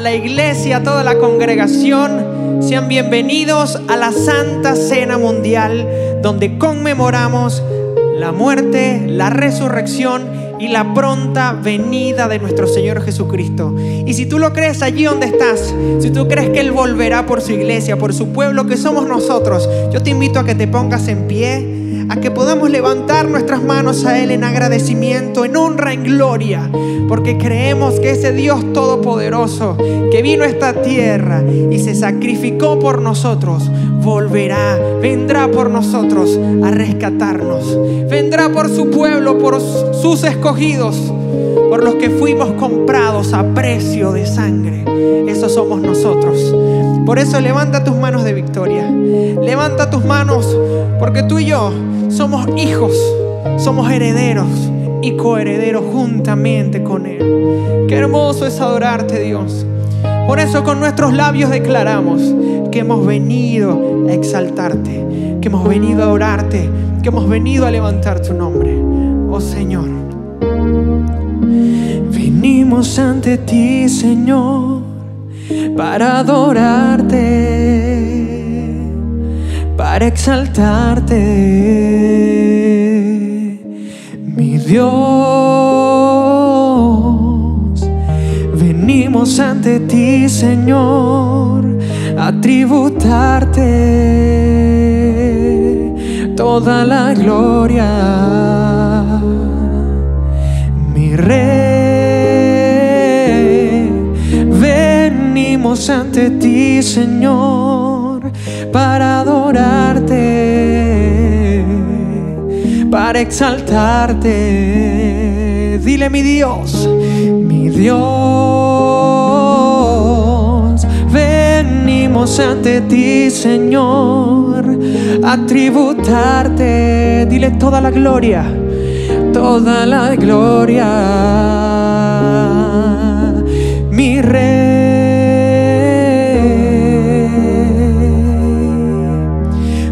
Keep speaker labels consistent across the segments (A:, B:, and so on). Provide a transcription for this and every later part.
A: La iglesia, toda la congregación. Sean bienvenidos a la Santa Cena Mundial, donde conmemoramos la muerte, la resurrección y la pronta venida de nuestro Señor Jesucristo. Y si tú lo crees allí donde estás, si tú crees que Él volverá por su iglesia, por su pueblo, que somos nosotros, yo te invito a que te pongas en pie a que podamos levantar nuestras manos a Él en agradecimiento, en honra, en gloria, porque creemos que ese Dios todopoderoso que vino a esta tierra y se sacrificó por nosotros, volverá, vendrá por nosotros a rescatarnos, vendrá por su pueblo, por sus escogidos, por los que fuimos comprados a precio de sangre. Eso somos nosotros. Por eso levanta tus manos de victoria. Levanta tus manos porque tú y yo somos hijos, somos herederos y coherederos juntamente con Él. Qué hermoso es adorarte Dios. Por eso con nuestros labios declaramos que hemos venido a exaltarte, que hemos venido a adorarte, que hemos venido a levantar tu nombre. Oh Señor. Venimos ante ti, Señor, para adorarte para exaltarte, mi Dios. Venimos ante ti, Señor, a tributarte toda la gloria, mi Rey. Venimos ante ti, Señor para adorarte, para exaltarte. Dile mi Dios, mi Dios, ante ti, Señor, a tributarte. Dile toda la gloria, toda la gloria, mi rey.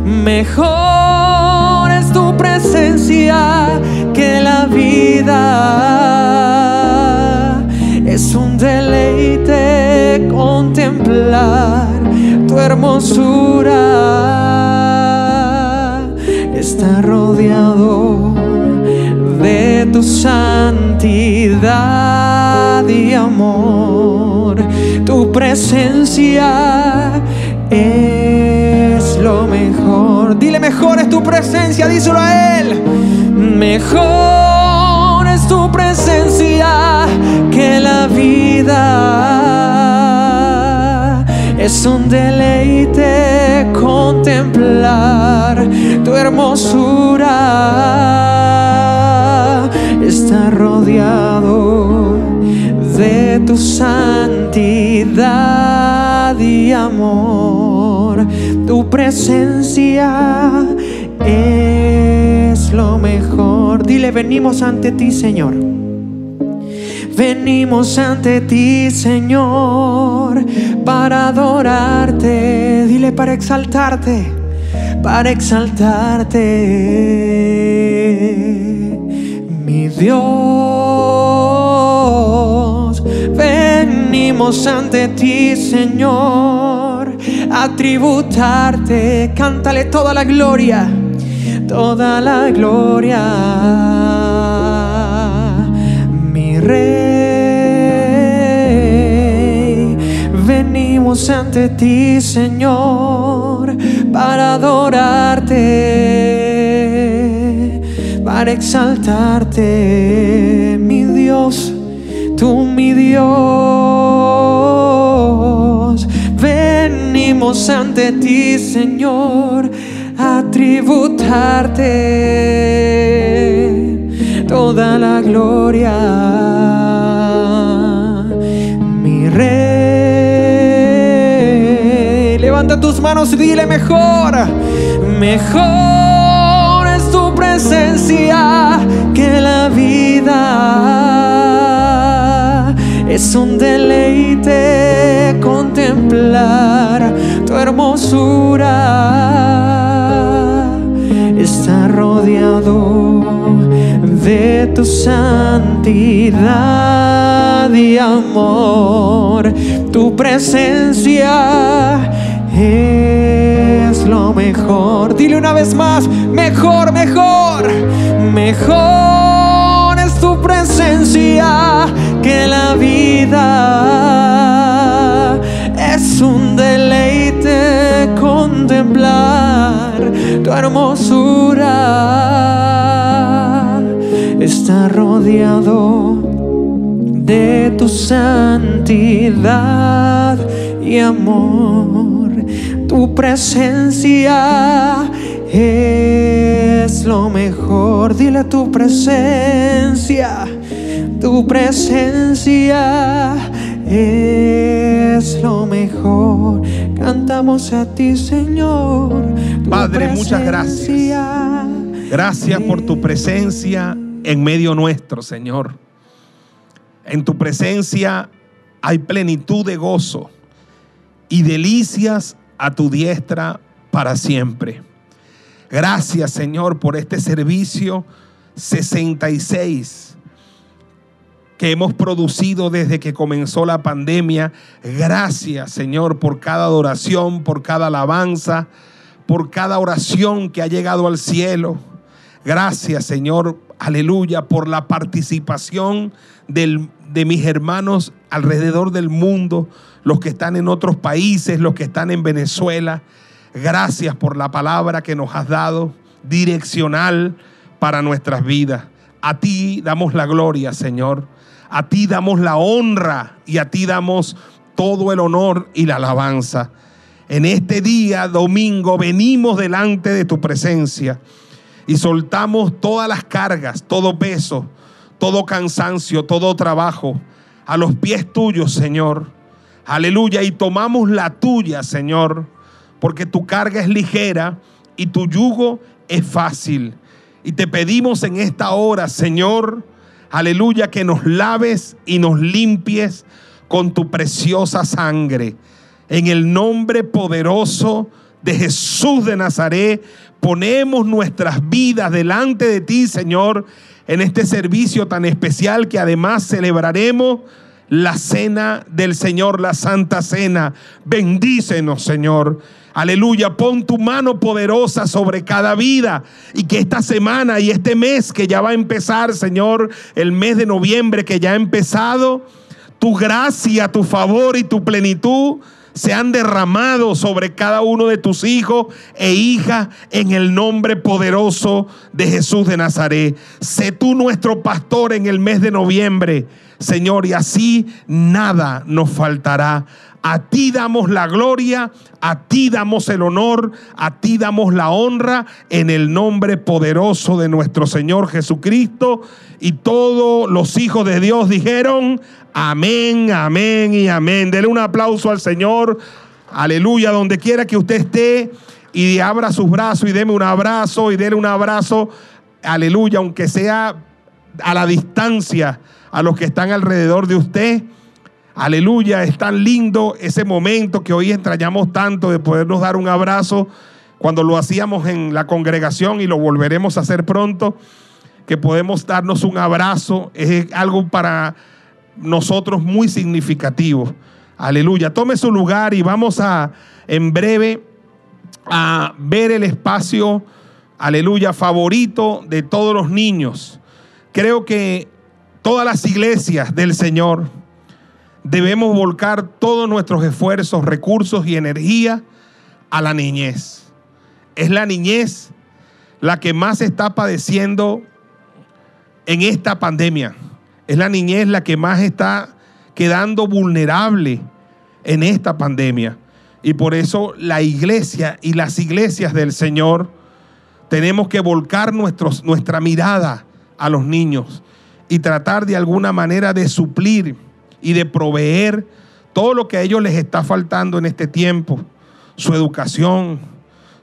A: Mejor es tu presencia que la vida. Es un deleite contemplar hermosura. Está rodeado de tu santidad y amor. Tu presencia es lo mejor. Dile, mejor es tu presencia, díselo a Él. Mejor es tu presencia que la vida. Es un deleite contemplar tu hermosura. Está rodeado de tu santidad y amor tu presencia es lo mejor. Dile, venimos ante ti, Señor. Venimos ante ti, Señor, para adorarte. Dile, para exaltarte, para exaltarte. Mi Dios, venimos ante ti, Señor a tributarte. Cántale toda la gloria, toda la gloria. Rey, venimos ante ti, Señor, para adorarte, para exaltarte, mi Dios, tú mi Dios. Venimos ante ti, Señor, a tributarte toda la gloria. Mi rey, levanta tus manos y dile mejor, mejor es tu presencia que la vida. Es un deleite contemplar tu hermosura. Está rodeado de tu santidad de amor. Tu presencia es lo mejor. Dile una vez más, mejor, mejor, mejor es tu presencia que la vida. Es un deleite contemplar tu hermosura. Está rodeado de tu santidad y amor. Tu presencia es lo mejor. Dile tu presencia. Tu presencia es lo mejor. Cantamos a ti, Señor.
B: Padre, muchas gracias. Gracias por tu presencia en medio nuestro, Señor. En tu presencia hay plenitud de gozo y delicias a tu diestra para siempre. Gracias Señor por este servicio 66 que hemos producido desde que comenzó la pandemia. Gracias Señor por cada adoración, por cada alabanza, por cada oración que ha llegado al cielo. Gracias Señor, aleluya, por la participación de mis hermanos alrededor del mundo los que están en otros países, los que están en Venezuela. Gracias por la palabra que nos has dado, direccional para nuestras vidas. A ti damos la gloria, Señor. A ti damos la honra y a ti damos todo el honor y la alabanza. En este día, domingo, venimos delante de tu presencia y soltamos todas las cargas, todo peso, todo cansancio, todo trabajo a los pies tuyos, Señor Aleluya. Y tomamos la tuya, Señor, porque tu carga es ligera y tu yugo es fácil. Y te pedimos en esta hora, Señor, aleluya, que nos laves y nos limpies con tu preciosa sangre. En el nombre poderoso de Jesús de Nazaret, ponemos nuestras vidas delante de ti, Señor, en este servicio tan especial que además celebraremos la cena del Señor, la santa cena. Bendícenos, Señor. Aleluya, pon tu mano poderosa sobre cada vida y que esta semana y este mes que ya va a empezar, Señor, el mes de noviembre que ya ha empezado, tu gracia, tu favor y tu plenitud se han derramado sobre cada uno de tus hijos e hijas en el nombre poderoso de Jesús de Nazaret. Sé tú nuestro pastor en el mes de noviembre. Señor, y así nada nos faltará. A ti damos la gloria, a ti damos el honor, a ti damos la honra en el nombre poderoso de nuestro Señor Jesucristo. Y todos los hijos de Dios dijeron, amén, amén y amén. Dele un aplauso al Señor, aleluya, donde quiera que usted esté y abra sus brazos y deme un abrazo y déle un abrazo, aleluya, aunque sea a la distancia a los que están alrededor de usted. Aleluya, es tan lindo ese momento que hoy extrañamos tanto de podernos dar un abrazo cuando lo hacíamos en la congregación y lo volveremos a hacer pronto, que podemos darnos un abrazo, es algo para nosotros muy significativo. Aleluya, tome su lugar y vamos a en breve a ver el espacio, aleluya, favorito de todos los niños. Creo que todas las iglesias del Señor debemos volcar todos nuestros esfuerzos, recursos y energía a la niñez. Es la niñez la que más está padeciendo en esta pandemia. Es la niñez la que más está quedando vulnerable en esta pandemia. Y por eso la iglesia y las iglesias del Señor tenemos que volcar nuestros, nuestra mirada a los niños y tratar de alguna manera de suplir y de proveer todo lo que a ellos les está faltando en este tiempo, su educación,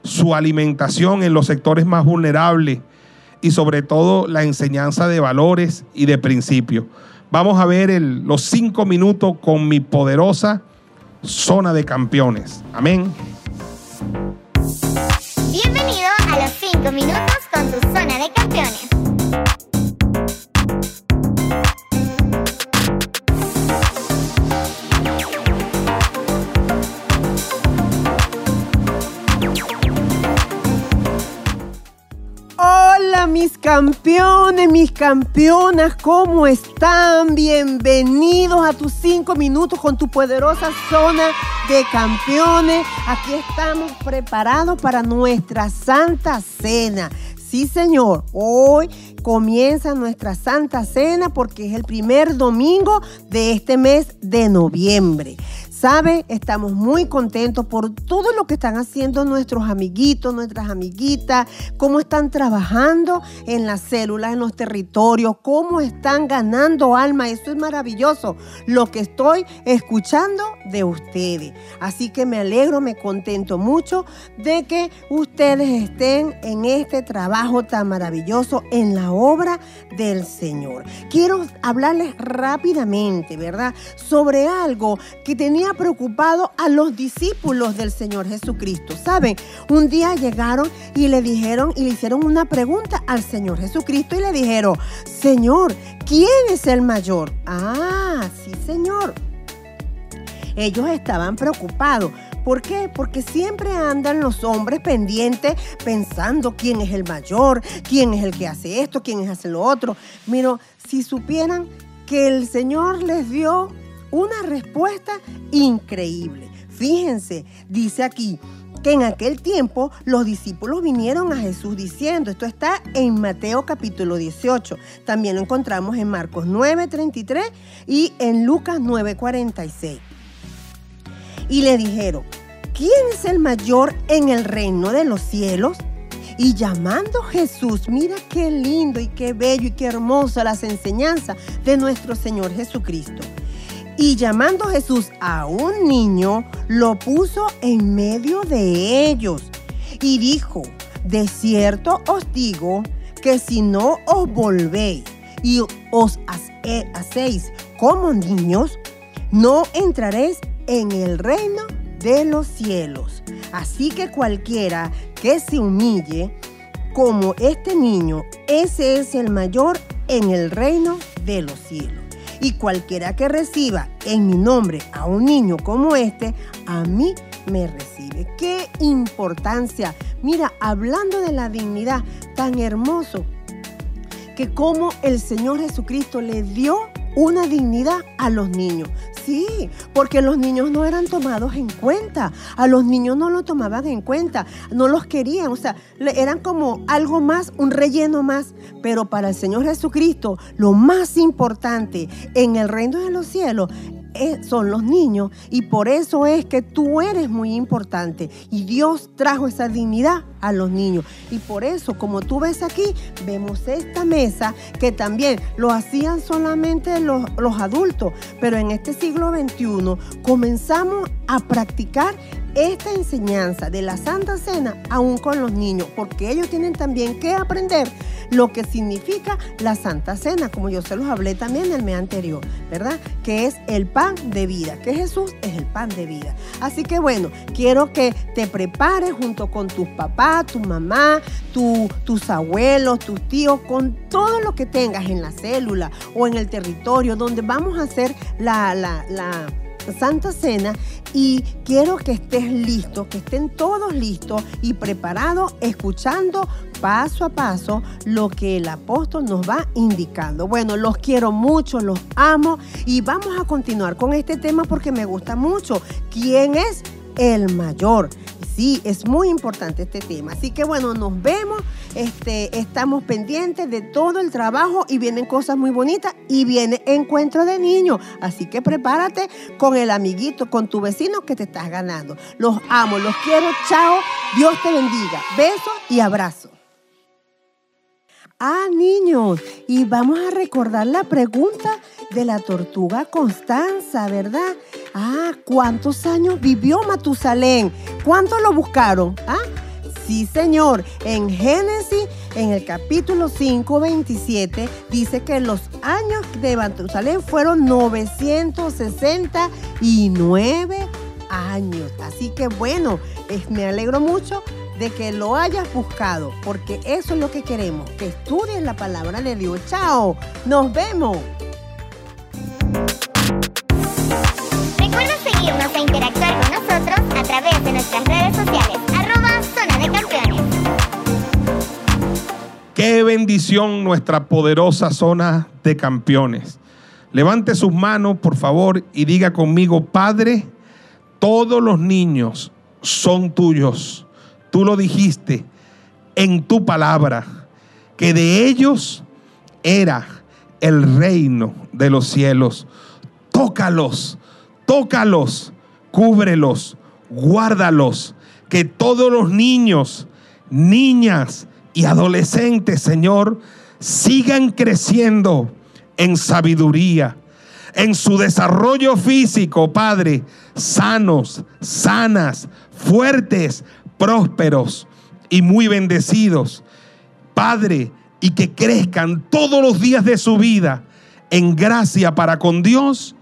B: su alimentación en los sectores más vulnerables y sobre todo la enseñanza de valores y de principios. Vamos a ver los cinco minutos con mi poderosa zona de campeones. Amén.
C: Bienvenido a los cinco minutos con tu zona de campeones.
D: Mis campeones, mis campeonas, ¿cómo están? Bienvenidos a tus cinco minutos con tu poderosa zona de campeones. Aquí estamos preparados para nuestra Santa Cena. Sí, Señor, hoy comienza nuestra Santa Cena porque es el primer domingo de este mes de noviembre. ¿Sabe? Estamos muy contentos por todo lo que están haciendo nuestros amiguitos, nuestras amiguitas, cómo están trabajando en las células, en los territorios, cómo están ganando alma. Eso es maravilloso lo que estoy escuchando de ustedes. Así que me alegro, me contento mucho de que ustedes estén en este trabajo tan maravilloso en la obra del Señor. Quiero hablarles rápidamente, ¿verdad? Sobre algo que tenía preocupado a los discípulos del Señor Jesucristo. ¿Saben? Un día llegaron y le dijeron y le hicieron una pregunta al Señor Jesucristo y le dijeron, Señor, ¿quién es el mayor? Ah, sí, Señor. Ellos estaban preocupados. ¿Por qué? Porque siempre andan los hombres pendientes pensando quién es el mayor, quién es el que hace esto, quién es hace lo otro. Mira, si supieran que el Señor les dio una respuesta increíble. Fíjense, dice aquí que en aquel tiempo los discípulos vinieron a Jesús diciendo, esto está en Mateo capítulo 18, también lo encontramos en Marcos 9:33 y en Lucas 9:46. Y le dijeron, ¿quién es el mayor en el reino de los cielos? Y llamando Jesús, mira qué lindo y qué bello y qué hermosa las enseñanzas de nuestro Señor Jesucristo. Y llamando Jesús a un niño, lo puso en medio de ellos y dijo, de cierto os digo que si no os volvéis y os eh, hacéis como niños, no entraréis en el reino de los cielos. Así que cualquiera que se humille como este niño, ese es el mayor en el reino de los cielos. Y cualquiera que reciba en mi nombre a un niño como este, a mí me recibe. Qué importancia. Mira, hablando de la dignidad, tan hermoso que como el Señor Jesucristo le dio una dignidad a los niños. Sí, porque los niños no eran tomados en cuenta. A los niños no lo tomaban en cuenta, no los querían, o sea, eran como algo más, un relleno más. Pero para el Señor Jesucristo, lo más importante en el reino de los cielos son los niños. Y por eso es que tú eres muy importante. Y Dios trajo esa dignidad a los niños. Y por eso como tú ves aquí vemos esta mesa que también lo hacían solamente los, los adultos. Pero en este siglo XXI comenzamos a practicar esta enseñanza de la Santa Cena aún con los niños, porque ellos tienen también que aprender lo que significa la Santa Cena, como yo se los hablé también el mes anterior, ¿verdad? Que es el pan de vida, que Jesús es el pan de vida. Así que bueno, quiero que te prepares junto con tus papás, tu mamá, tus abuelos, tus tíos, con todo lo que tengas en la célula o en el territorio donde vamos a hacer la Santa Cena y quiero que estés listo, que estén todos listos y preparados, escuchando paso a paso lo que el apóstol nos va indicando. Bueno, los quiero mucho, los amo y vamos a continuar con este tema porque me gusta mucho. ¿Quién es el mayor? Sí, es muy importante este tema. Así que bueno, nos vemos, este, estamos pendientes de todo el trabajo y vienen cosas muy bonitas y viene encuentro de niños. Así que prepárate con el amiguito, con tu vecino que te estás ganando. Los amo, los quiero, chao, Dios te bendiga. Besos y abrazos. Ah, niños, y vamos a recordar la pregunta de la tortuga Constanza, ¿verdad? Ah, ¿cuántos años vivió Matusalén? ¿Cuántos lo buscaron? Ah, sí, señor. En Génesis, en el capítulo 5, 27, dice que los años de Matusalén fueron 969 años. Así que bueno, me alegro mucho de que lo hayas buscado, porque eso es lo que queremos, que estudies la palabra de Dios. Chao, nos vemos.
C: seguirnos e interactuar con nosotros a través de nuestras redes sociales. Arroba Zona de Campeones.
B: Qué bendición nuestra poderosa zona de campeones. Levante sus manos, por favor, y diga conmigo, Padre, todos los niños son tuyos. Tú lo dijiste en tu palabra, que de ellos era el reino de los cielos. Tócalos, tócalos, cúbrelos, guárdalos, que todos los niños, niñas y adolescentes, Señor, sigan creciendo en sabiduría, en su desarrollo físico, Padre, sanos, sanas, fuertes, prósperos y muy bendecidos. Padre, y que crezcan todos los días de su vida en gracia para con Dios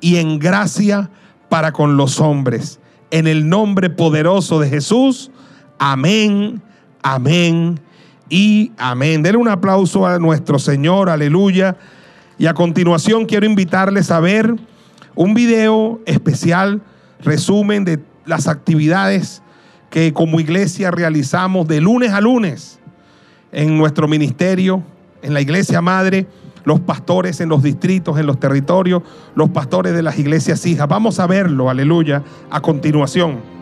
B: y en gracia para con los hombres. En el nombre poderoso de Jesús. Amén, amén y amén. Denle un aplauso a nuestro Señor, aleluya. Y a continuación quiero invitarles a ver un video especial, resumen de las actividades que como iglesia realizamos de lunes a lunes en nuestro ministerio, en la iglesia madre, los pastores en los distritos, en los territorios, los pastores de las iglesias hijas. Vamos a verlo, aleluya, a continuación.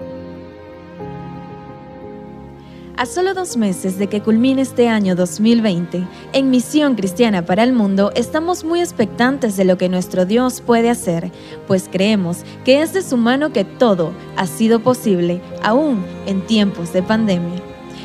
E: A solo dos meses de que culmine este año 2020, en Misión Cristiana para el Mundo estamos muy expectantes de lo que nuestro Dios puede hacer, pues creemos que es de su mano que todo ha sido posible, aún en tiempos de pandemia.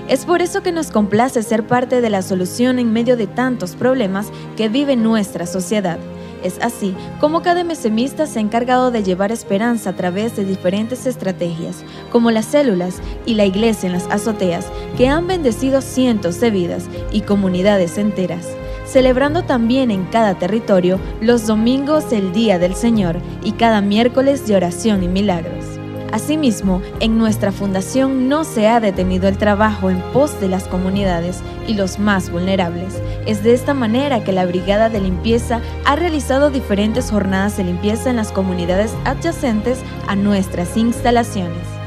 E: Es por eso que nos complace ser parte de la solución en medio de tantos problemas que vive nuestra sociedad. Es así como cada mesemista se ha encargado de llevar esperanza a través de diferentes estrategias, como las células y la iglesia en las azoteas, que han bendecido cientos de vidas y comunidades enteras celebrando también en cada territorio los domingos el Día del Señor y cada miércoles de oración y milagros. Asimismo, en nuestra fundación no se ha detenido el trabajo en pos de las comunidades y los más vulnerables. Es de esta manera que la Brigada de Limpieza ha realizado diferentes jornadas de limpieza en las comunidades adyacentes a nuestras instalaciones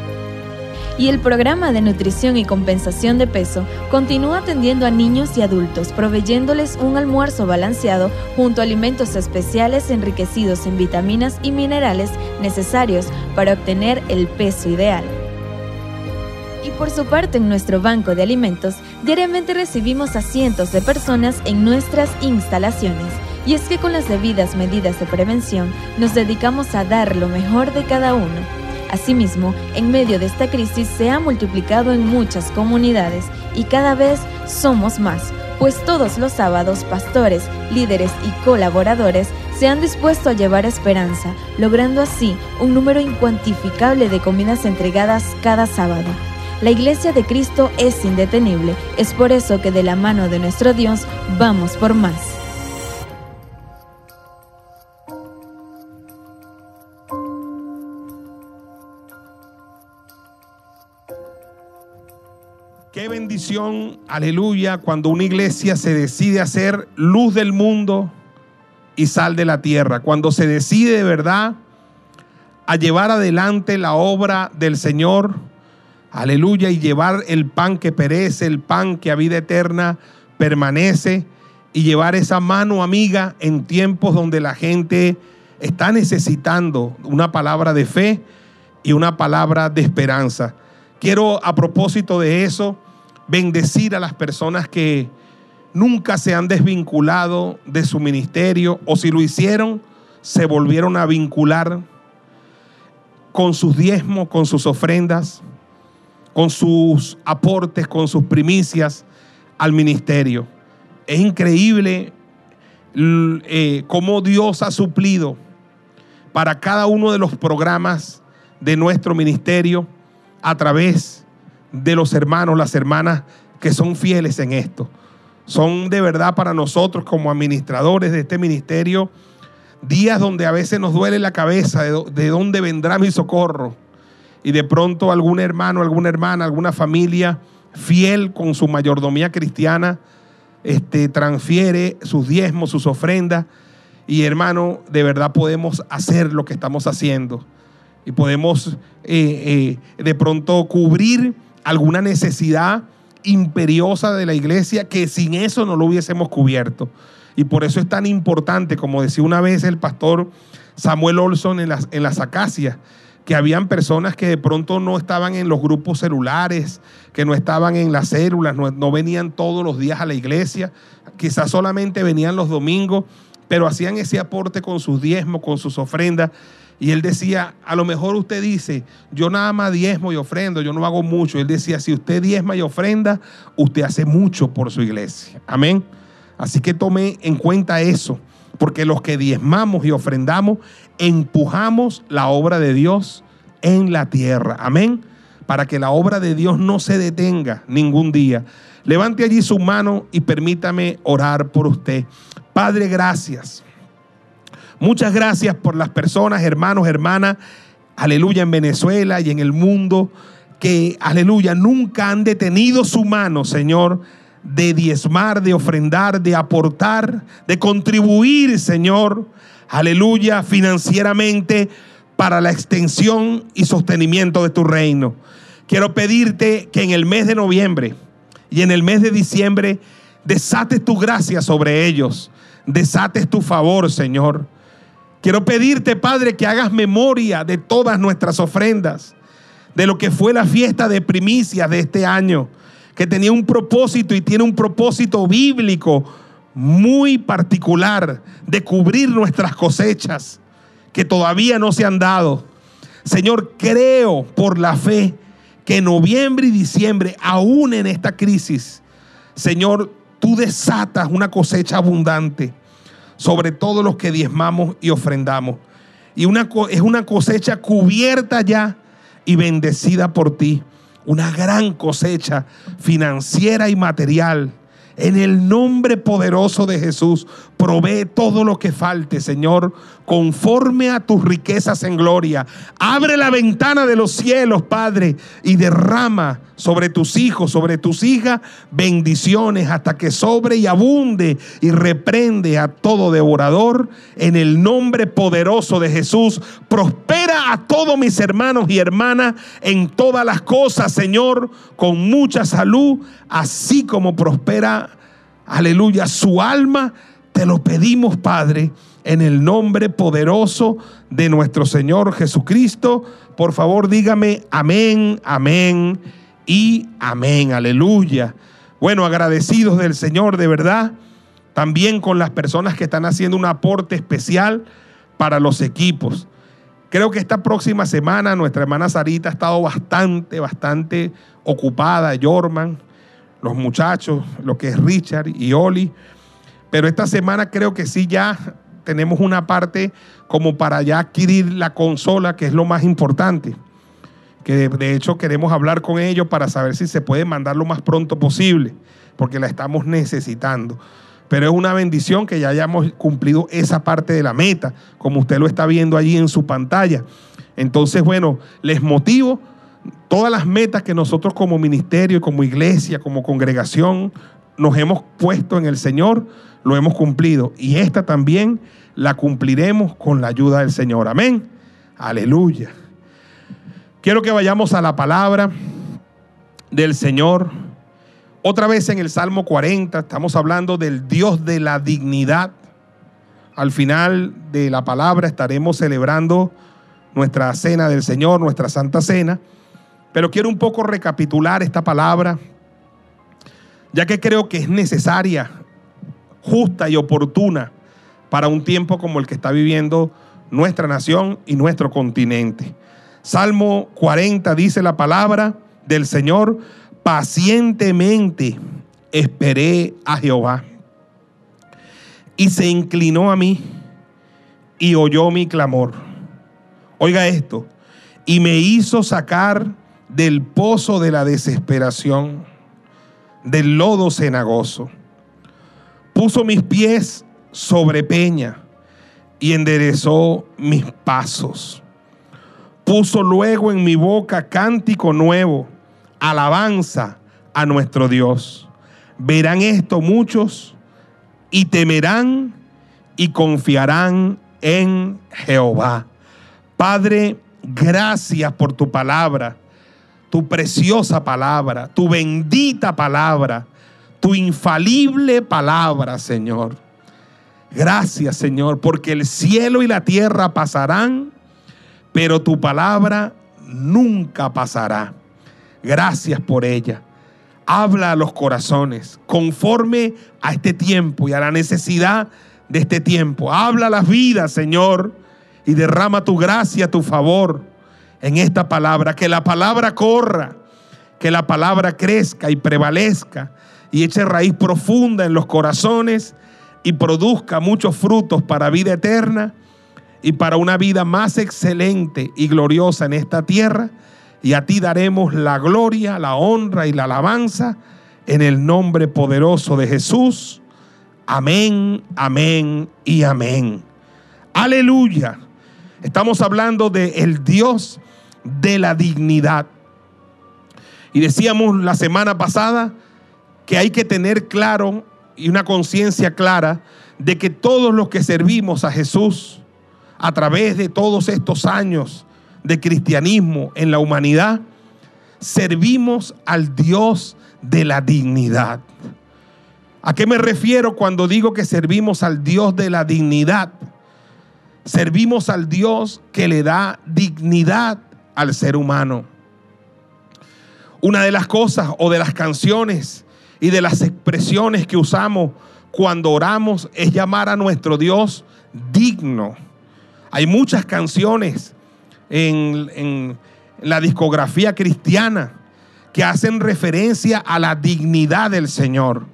E: y el programa de nutrición y compensación de peso continúa atendiendo a niños y adultos, proveyéndoles un almuerzo balanceado junto a alimentos especiales enriquecidos en vitaminas y minerales necesarios para obtener el peso ideal. Y por su parte, en nuestro banco de alimentos, diariamente recibimos a cientos de personas en nuestras instalaciones. Y es que con las debidas medidas de prevención, nos dedicamos a dar lo mejor de cada uno Asimismo, en medio de esta crisis se ha multiplicado en muchas comunidades y cada vez somos más, pues todos los sábados pastores, líderes y colaboradores se han dispuesto a llevar esperanza, logrando así un número incuantificable de comidas entregadas cada sábado. La iglesia de Cristo es indetenible, es por eso que de la mano de nuestro Dios vamos por más.
B: Aleluya, cuando una iglesia se decide hacer luz del mundo y sal de la tierra. Cuando se decide de verdad a llevar adelante la obra del Señor, aleluya, y llevar el pan que perece, el pan que a vida eterna permanece, y llevar esa mano amiga en tiempos donde la gente está necesitando una palabra de fe y una palabra de esperanza. Quiero a propósito de eso bendecir a las personas que nunca se han desvinculado de su ministerio o si lo hicieron, se volvieron a vincular con sus diezmos, con sus ofrendas, con sus aportes, con sus primicias al ministerio. Es increíble eh, cómo Dios ha suplido para cada uno de los programas de nuestro ministerio a través de los hermanos, las hermanas que son fieles en esto. Son de verdad para nosotros como administradores de este ministerio días donde a veces nos duele la cabeza de, dónde vendrá mi socorro. Y de pronto algún hermano, alguna hermana, alguna familia fiel con su mayordomía cristiana, este, transfiere sus diezmos, sus ofrendas. Y hermano, de verdad podemos hacer lo que estamos haciendo. Y podemos eh, eh, de pronto cubrir alguna necesidad imperiosa de la iglesia que sin eso no lo hubiésemos cubierto. Y por eso es tan importante, como decía una vez el pastor Samuel Olson en las, en las acacias, que habían personas que de pronto no estaban en los grupos celulares, que no estaban en las células, no, no venían todos los días a la iglesia, quizás solamente venían los domingos, pero hacían ese aporte con sus diezmos, con sus ofrendas. Y él decía, a lo mejor usted dice, yo nada más diezmo y ofrendo, yo no hago mucho. Él decía, si usted diezma y ofrenda, usted hace mucho por su iglesia. Amén. Así que tome en cuenta eso, porque los que diezmamos y ofrendamos, empujamos la obra de Dios en la tierra. Amén. Para que la obra de Dios no se detenga ningún día. Levante allí su mano y permítame orar por usted. Padre, gracias. Muchas gracias por las personas, hermanos, hermanas, aleluya, en Venezuela y en el mundo, que, aleluya, nunca han detenido su mano, Señor, de diezmar, de ofrendar, de aportar, de contribuir, Señor, aleluya, financieramente para la extensión y sostenimiento de tu reino. Quiero pedirte que en el mes de noviembre y en el mes de diciembre desates tu gracia sobre ellos, desates tu favor, Señor. Quiero pedirte, Padre, que hagas memoria de todas nuestras ofrendas, de lo que fue la fiesta de primicias de este año, que tenía un propósito y tiene un propósito bíblico muy particular de cubrir nuestras cosechas que todavía no se han dado. Señor, creo por la fe que noviembre y diciembre, aún en esta crisis, Señor, tú desatas una cosecha abundante sobre todos los que diezmamos y ofrendamos. Y una, es una cosecha cubierta ya y bendecida por ti. Una gran cosecha financiera y material. En el nombre poderoso de Jesús, provee todo lo que falte, Señor, conforme a tus riquezas en gloria. Abre la ventana de los cielos, Padre, y derrama sobre tus hijos, sobre tus hijas, bendiciones hasta que sobre y abunde y reprende a todo devorador. En el nombre poderoso de Jesús, prospera a todos mis hermanos y hermanas en todas las cosas, Señor, con mucha salud, así como prospera, aleluya, su alma. Te lo pedimos, Padre, en el nombre poderoso de nuestro Señor Jesucristo. Por favor, dígame amén, amén y amén. Aleluya. Bueno, agradecidos del Señor de verdad. También con las personas que están haciendo un aporte especial para los equipos. Creo que esta próxima semana nuestra hermana Sarita ha estado bastante, bastante ocupada, Jorman, los muchachos, lo que es Richard y Oli. Pero esta semana creo que sí ya tenemos una parte como para ya adquirir la consola, que es lo más importante. Que de, hecho queremos hablar con ellos para saber si se puede mandar lo más pronto posible, porque la estamos necesitando. Pero es una bendición que ya hayamos cumplido esa parte de la meta, como usted lo está viendo allí en su pantalla. Entonces, bueno, les motivo todas las metas que nosotros como ministerio, como iglesia, como congregación nos hemos puesto en el Señor, lo hemos cumplido. Y esta también la cumpliremos con la ayuda del Señor. Amén. Aleluya. Quiero que vayamos a la palabra del Señor. Otra vez en el Salmo 40 estamos hablando del Dios de la dignidad. Al final de la palabra estaremos celebrando nuestra cena del Señor, nuestra Santa Cena. Pero quiero un poco recapitular esta palabra, ya que creo que es necesaria, justa y oportuna para un tiempo como el que está viviendo nuestra nación y nuestro continente. Salmo 40 dice la palabra del Señor, pacientemente esperé a Jehová y se inclinó a mí y oyó mi clamor. Oiga esto, y me hizo sacar del pozo de la desesperación, del lodo cenagoso. Puso mis pies sobre peña y enderezó mis pasos. Puso luego en mi boca cántico nuevo, alabanza a nuestro Dios. Verán esto muchos y temerán y confiarán en Jehová. Padre, gracias por tu palabra. Tu preciosa palabra, tu bendita palabra, tu infalible palabra, Señor. Gracias, Señor, porque el cielo y la tierra pasarán, pero tu palabra nunca pasará. Gracias por ella. Habla a los corazones conforme a este tiempo y a la necesidad de este tiempo. Habla a las vidas, Señor, y derrama tu gracia, tu favor en esta palabra. Que la palabra corra, que la palabra crezca y prevalezca y eche raíz profunda en los corazones y produzca muchos frutos para vida eterna y para una vida más excelente y gloriosa en esta tierra. Y a ti daremos la gloria, la honra y la alabanza en el nombre poderoso de Jesús. Amén, amén y amén. Aleluya. Estamos hablando de el Dios de la dignidad. Y decíamos la semana pasada que hay que tener claro y una conciencia clara de que todos los que servimos a Jesús a través de todos estos años de cristianismo en la humanidad, servimos al Dios de la dignidad. ¿A qué me refiero cuando digo que servimos al Dios de la dignidad? Servimos al Dios que le da dignidad al ser humano. Una de las cosas o de las canciones y de las expresiones que usamos cuando oramos es llamar a nuestro Dios digno. Hay muchas canciones en, la discografía cristiana que hacen referencia a la dignidad del Señor.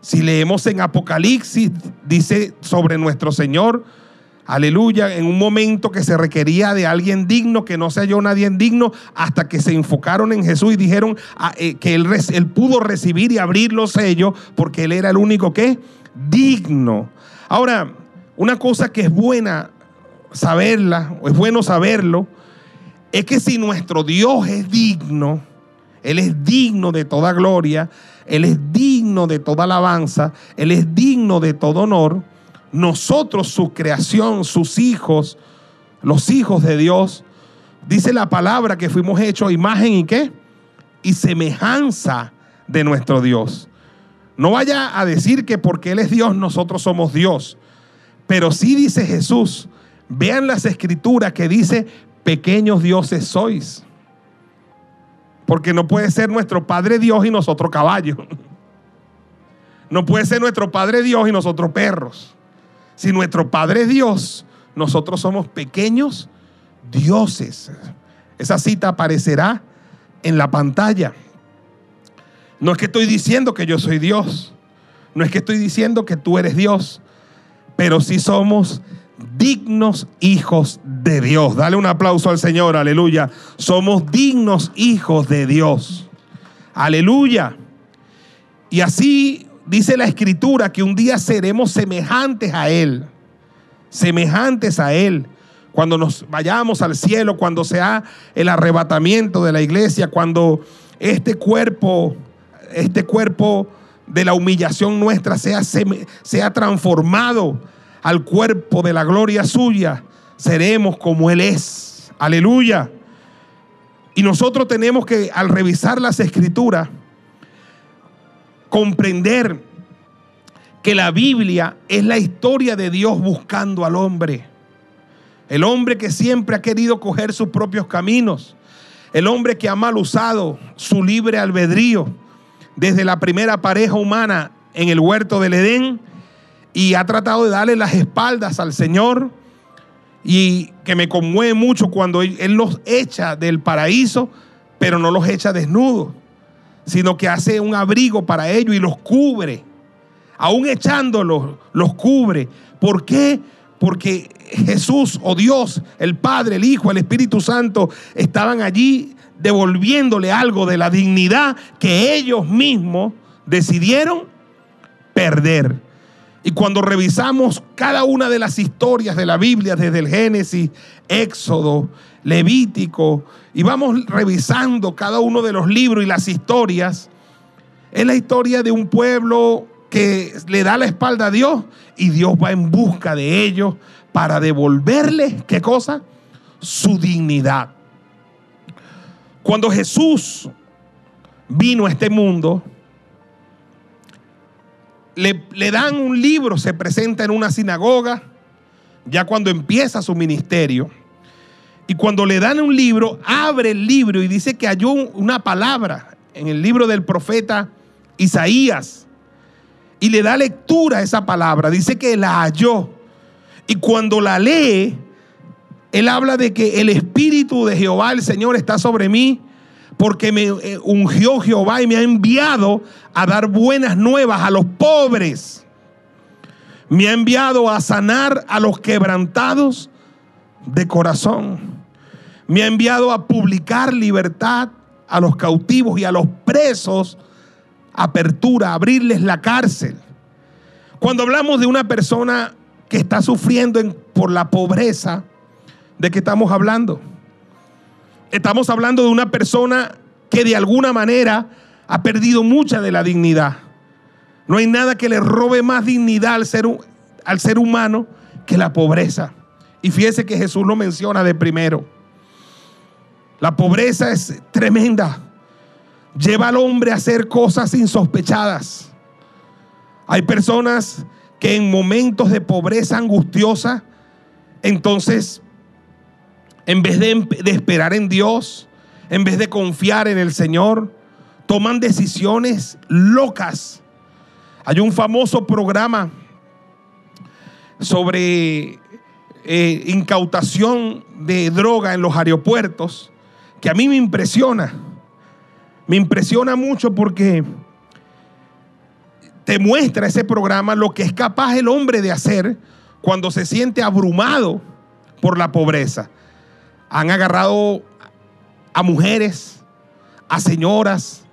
B: Si leemos en Apocalipsis, dice sobre nuestro Señor, aleluya, en un momento que se requería de alguien digno, que no se halló nadie digno, hasta que se enfocaron en Jesús y dijeron ah, eh, que él, él pudo recibir y abrir los sellos porque él era el único que digno. Ahora, una cosa que es buena saberla, o es bueno saberlo, es que si nuestro Dios es digno, Él es digno de toda gloria, Él es digno de toda alabanza, Él es digno de todo honor, nosotros, su creación, sus hijos, los hijos de Dios, dice la palabra que fuimos hechos imagen y qué? Y semejanza de nuestro Dios. No vaya a decir que porque Él es Dios, nosotros somos Dios. Pero sí dice Jesús, vean las escrituras que dice, pequeños dioses sois. Porque no puede ser nuestro Padre Dios y nosotros caballos. No puede ser nuestro Padre Dios y nosotros perros. Si nuestro Padre es Dios, nosotros somos pequeños dioses. Esa cita aparecerá en la pantalla. No es que estoy diciendo que yo soy Dios. No es que estoy diciendo que tú eres Dios. Pero sí somos dignos hijos de Dios. Dale un aplauso al Señor, aleluya. Somos dignos hijos de Dios. Aleluya. Y así dice la escritura que un día seremos semejantes a Él. Semejantes a Él. Cuando nos vayamos al cielo, cuando sea el arrebatamiento de la iglesia, cuando este cuerpo, este cuerpo de la humillación nuestra sea, transformado al cuerpo de la gloria suya, seremos como Él es. Aleluya. Y nosotros tenemos que, al revisar las escrituras, comprender que la Biblia es la historia de Dios buscando al hombre. El hombre que siempre ha querido coger sus propios caminos. El hombre que ha mal usado su libre albedrío desde la primera pareja humana en el huerto del Edén y ha tratado de darle las espaldas al Señor y que me conmueve mucho cuando Él los echa del paraíso, pero no los echa desnudos, sino que hace un abrigo para ellos y los cubre. Aún echándolos, los cubre. ¿Por qué? Porque Jesús o Dios, el Padre, el Hijo, el Espíritu Santo, estaban allí devolviéndole algo de la dignidad que ellos mismos decidieron perder. Y cuando revisamos cada una de las historias de la Biblia, desde el Génesis, Éxodo, Levítico, y vamos revisando cada uno de los libros y las historias, es la historia de un pueblo que le da la espalda a Dios y Dios va en busca de ellos para devolverles, ¿qué cosa? Su dignidad. Cuando Jesús vino a este mundo, le, le dan un libro, se presenta en una sinagoga, ya cuando empieza su ministerio. Y cuando le dan un libro, abre el libro y dice que halló una palabra en el libro del profeta Isaías. Y le da lectura a esa palabra. Dice que la halló. Y cuando la lee, él habla de que el Espíritu de Jehová, el Señor, está sobre mí. Porque me eh, ungió Jehová y me ha enviado a dar buenas nuevas a los pobres. Me ha enviado a sanar a los quebrantados de corazón. Me ha enviado a publicar libertad a los cautivos y a los presos, apertura, abrirles la cárcel. Cuando hablamos de una persona que está sufriendo en- por la pobreza, ¿de qué estamos hablando? Estamos hablando de una persona que de alguna manera ha perdido mucha de la dignidad. No hay nada que le robe más dignidad al ser, al ser humano que la pobreza. Y fíjese que Jesús lo menciona de primero. La pobreza es tremenda. Lleva al hombre a hacer cosas insospechadas. Hay personas que en momentos de pobreza angustiosa, entonces, en vez de, esperar en Dios, en vez de confiar en el Señor, toman decisiones locas. Hay un famoso programa sobre eh, incautación de droga en los aeropuertos que a mí me impresiona. Me impresiona mucho porque te muestra ese programa lo que es capaz el hombre de hacer cuando se siente abrumado por la pobreza. Han agarrado a mujeres, a señoras,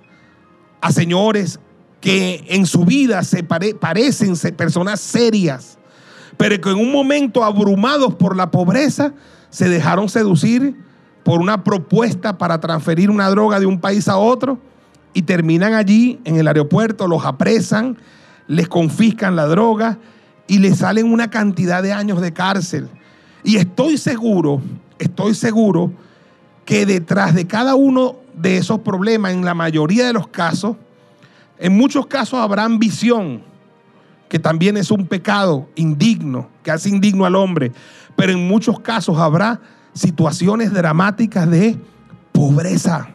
B: a señores que en su vida se pare- parecen personas serias, pero que en un momento abrumados por la pobreza se dejaron seducir por una propuesta para transferir una droga de un país a otro y terminan allí en el aeropuerto, los apresan, les confiscan la droga y les salen una cantidad de años de cárcel. Y estoy seguro, estoy seguro que detrás de cada uno de esos problemas, en la mayoría de los casos, en muchos casos habrá ambición, que también es un pecado indigno, que hace indigno al hombre, pero en muchos casos habrá situaciones dramáticas de pobreza.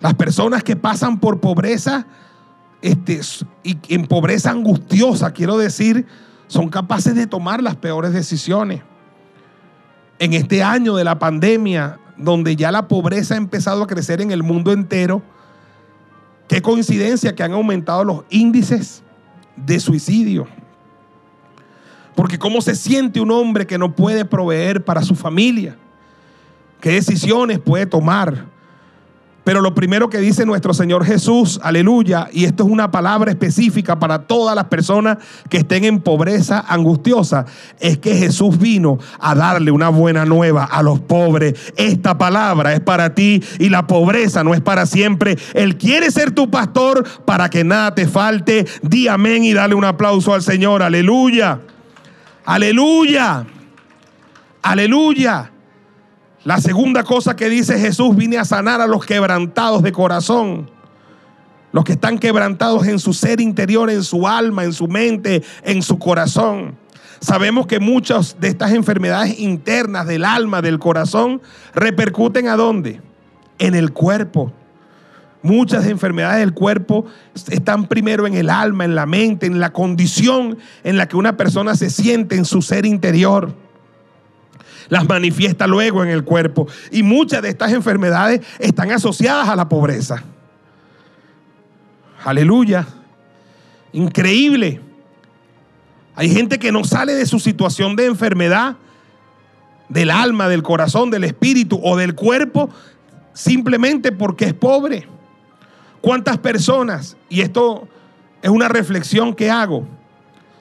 B: Las personas que pasan por pobreza, este, y en pobreza angustiosa, quiero decir, son capaces de tomar las peores decisiones. En este año de la pandemia, donde ya la pobreza ha empezado a crecer en el mundo entero, qué coincidencia que han aumentado los índices de suicidio. Porque cómo se siente un hombre que no puede proveer para su familia, qué decisiones puede tomar. Pero lo primero que dice nuestro Señor Jesús, aleluya, y esto es una palabra específica para todas las personas que estén en pobreza angustiosa, es que Jesús vino a darle una buena nueva a los pobres. Esta palabra es para ti y la pobreza no es para siempre. Él quiere ser tu pastor para que nada te falte. Di amén y dale un aplauso al Señor, aleluya. Aleluya. Aleluya. La segunda cosa que dice Jesús, vine a sanar a los quebrantados de corazón. Los que están quebrantados en su ser interior, en su alma, en su mente, en su corazón. Sabemos que muchas de estas enfermedades internas del alma, del corazón, repercuten a dónde? En el cuerpo. Muchas enfermedades del cuerpo están primero en el alma, en la mente, en la condición en la que una persona se siente en su ser interior las manifiesta luego en el cuerpo. Y muchas de estas enfermedades están asociadas a la pobreza. Aleluya. Increíble. Hay gente que no sale de su situación de enfermedad, del alma, del corazón, del espíritu o del cuerpo, simplemente porque es pobre. ¿Cuántas personas, y esto es una reflexión que hago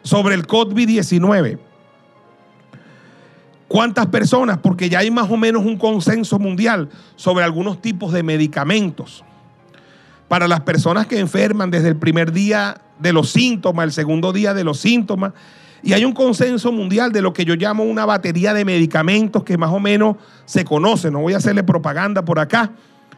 B: sobre el COVID-19, ¿Cuántas personas? Porque ya hay más o menos un consenso mundial sobre algunos tipos de medicamentos para las personas que enferman desde el primer día de los síntomas, el segundo día de los síntomas. Y hay un consenso mundial de lo que yo llamo una batería de medicamentos que más o menos se conoce. No voy a hacerle propaganda por acá,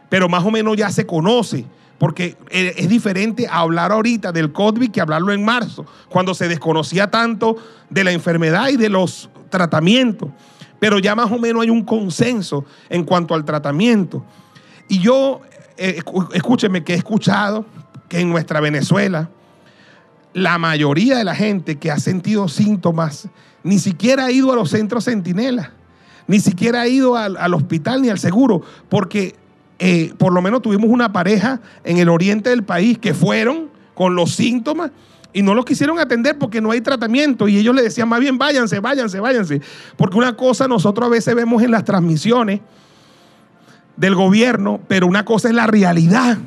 B: pero más o menos ya se conoce. Porque eh, es diferente hablar ahorita del COVID que hablarlo en marzo, cuando se desconocía tanto de la enfermedad y de los tratamientos. Pero ya más o menos hay un consenso en cuanto al tratamiento. Y yo, eh, escúcheme que he escuchado que en nuestra Venezuela, la mayoría de la gente que ha sentido síntomas ni siquiera ha ido a los centros centinela, ni siquiera ha ido al, al hospital ni al seguro, porque eh, por lo menos tuvimos una pareja en el oriente del país que fueron con los síntomas y no los quisieron atender porque no hay tratamiento. Y ellos le decían, más bien, váyanse, váyanse, váyanse. Porque una cosa nosotros a veces vemos en las transmisiones del gobierno, pero una cosa es la realidad.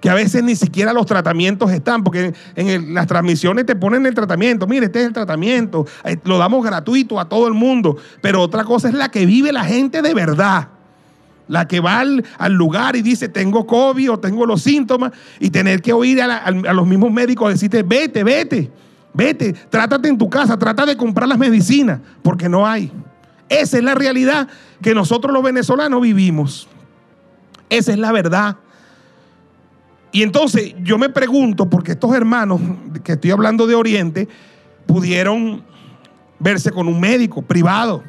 B: Que a veces ni siquiera los tratamientos están, porque en las transmisiones te ponen el tratamiento. Mire, este es el tratamiento, eh, lo damos gratuito a todo el mundo. Pero otra cosa es la que vive la gente de verdad. La que va al, lugar y dice, tengo COVID o tengo los síntomas, y tener que oír a, los mismos médicos decirte, vete, vete, vete, trátate en tu casa, trata de comprar las medicinas, porque no hay. Esa es la realidad que nosotros los venezolanos vivimos. Esa es la verdad. Y entonces yo me pregunto, porque estos hermanos que estoy hablando de Oriente, pudieron verse con un médico privado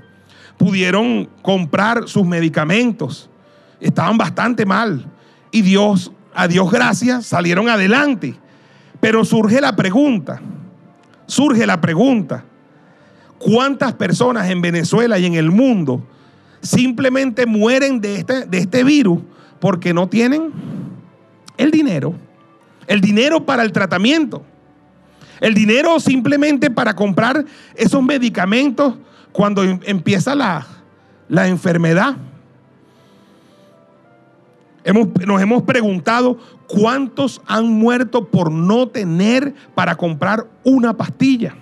B: pudieron comprar sus medicamentos. Estaban bastante mal. Y Dios, a Dios gracias, salieron adelante. Pero surge la pregunta, surge la pregunta, ¿cuántas personas en Venezuela y en el mundo simplemente mueren de este, de este virus porque no tienen el dinero? El dinero para el tratamiento. El dinero simplemente para comprar esos medicamentos cuando em, empieza la, enfermedad. Nos hemos preguntado cuántos han muerto por no tener para comprar una pastilla.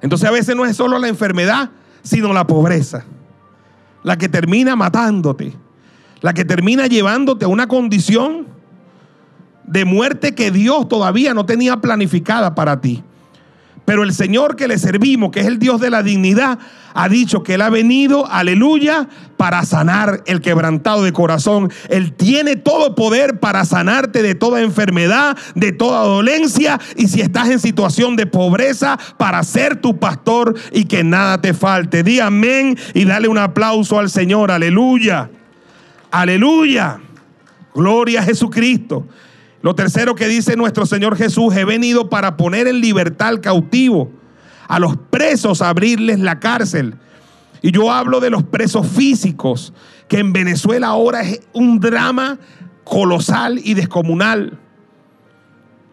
B: Entonces a veces no es solo la enfermedad, sino la pobreza. La que termina matándote. La que termina llevándote a una condición de muerte que Dios todavía no tenía planificada para ti. Pero el Señor que le servimos, que es el Dios de la dignidad, ha dicho que Él ha venido, aleluya, para sanar el quebrantado de corazón. Él tiene todo poder para sanarte de toda enfermedad, de toda dolencia. Y si estás en situación de pobreza, para ser tu pastor y que nada te falte. Di amén y dale un aplauso al Señor. Aleluya. Aleluya. Gloria a Jesucristo. Lo tercero que dice nuestro Señor Jesús, he venido para poner en libertad al cautivo, a los presos abrirles la cárcel. Y yo hablo de los presos físicos, que en Venezuela ahora es un drama colosal y descomunal.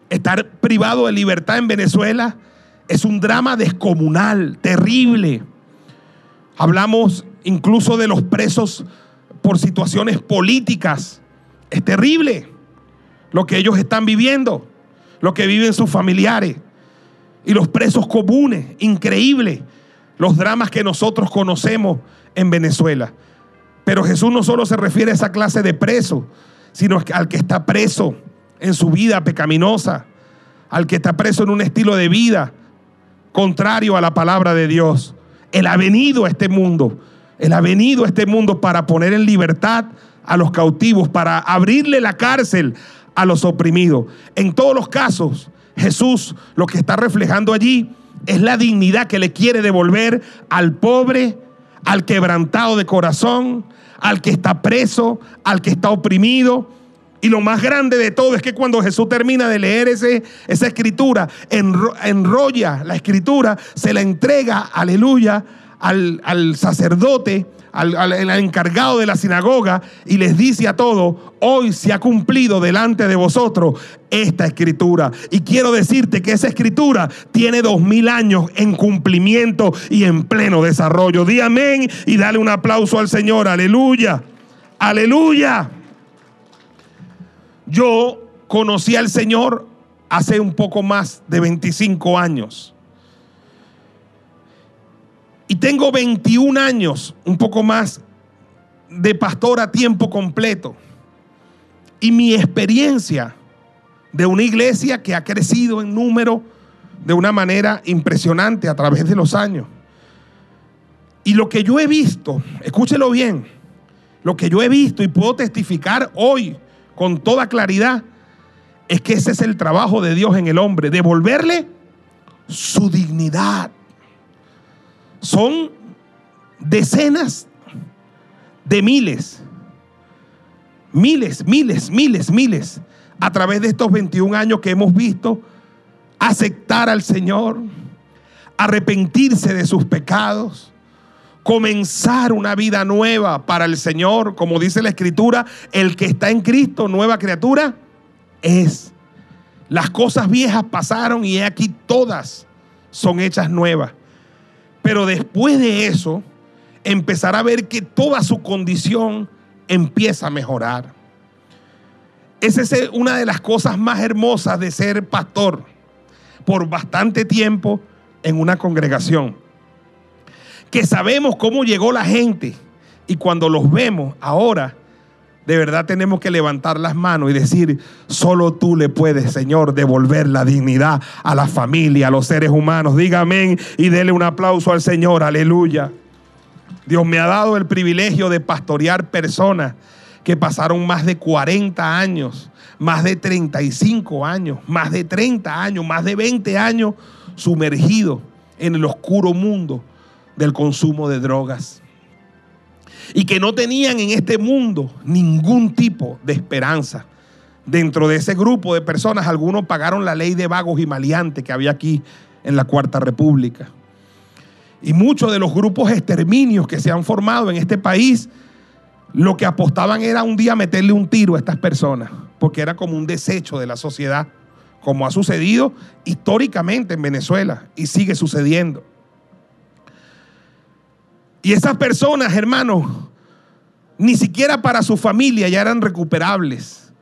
B: Estar privado de libertad en Venezuela es un drama descomunal, terrible. Hablamos incluso de los presos por situaciones políticas. Es terrible lo que ellos están viviendo, lo que viven sus familiares y los presos comunes, increíble, los dramas que nosotros conocemos en Venezuela. Pero Jesús no solo se refiere a esa clase de preso, sino al que está preso en su vida pecaminosa, al que está preso en un estilo de vida contrario a la palabra de Dios. Él ha venido a este mundo, Él ha venido a este mundo para poner en libertad a los cautivos, para abrirle la cárcel a los oprimidos. En todos los casos, Jesús lo que está reflejando allí es la dignidad que le quiere devolver al pobre, al quebrantado de corazón, al que está preso, al que está oprimido. Y lo más grande de todo es que cuando Jesús termina de leer ese, esa escritura, enrolla la escritura, se la entrega, aleluya, al, al sacerdote al, encargado de la sinagoga y les dice a todos, hoy se ha cumplido delante de vosotros esta escritura. Y quiero decirte que esa escritura tiene dos mil años en cumplimiento y en pleno desarrollo. Di amén y dale un aplauso al Señor. Aleluya. Aleluya. Yo conocí al Señor hace un poco más de 25 años. Y tengo 21 años, un poco más, de pastor a tiempo completo. Y mi experiencia de una iglesia que ha crecido en número de una manera impresionante a través de los años. Y lo que yo he visto, escúchelo bien, lo que yo he visto y puedo testificar hoy con toda claridad, es que ese es el trabajo de Dios en el hombre, devolverle su dignidad. Son decenas de miles, miles, miles, miles, miles, a través de estos 21 años que hemos visto aceptar al Señor, arrepentirse de sus pecados, comenzar una vida nueva para el Señor, como dice la Escritura, el que está en Cristo, nueva criatura, es. Las cosas viejas pasaron y aquí todas son hechas nuevas. Pero después de eso, empezar a ver que toda su condición empieza a mejorar. Esa es una de las cosas más hermosas de ser pastor por bastante tiempo en una congregación. Que sabemos cómo llegó la gente y cuando los vemos ahora, de verdad tenemos que levantar las manos y decir, solo tú le puedes, Señor, devolver la dignidad a la familia, a los seres humanos. Diga amén y dele un aplauso al Señor, aleluya. Dios me ha dado el privilegio de pastorear personas que pasaron más de 40 años, más de 35 años, más de 30 años, más de 20 años sumergidos en el oscuro mundo del consumo de drogas y que no tenían en este mundo ningún tipo de esperanza. Dentro de ese grupo de personas, algunos pagaron la ley de vagos y maleantes que había aquí en la Cuarta República. Y muchos de los grupos exterminios que se han formado en este país, lo que apostaban era un día meterle un tiro a estas personas, porque era como un desecho de la sociedad, como ha sucedido históricamente en Venezuela y sigue sucediendo. Y esas personas, hermanos, ni siquiera para su familia ya eran recuperables.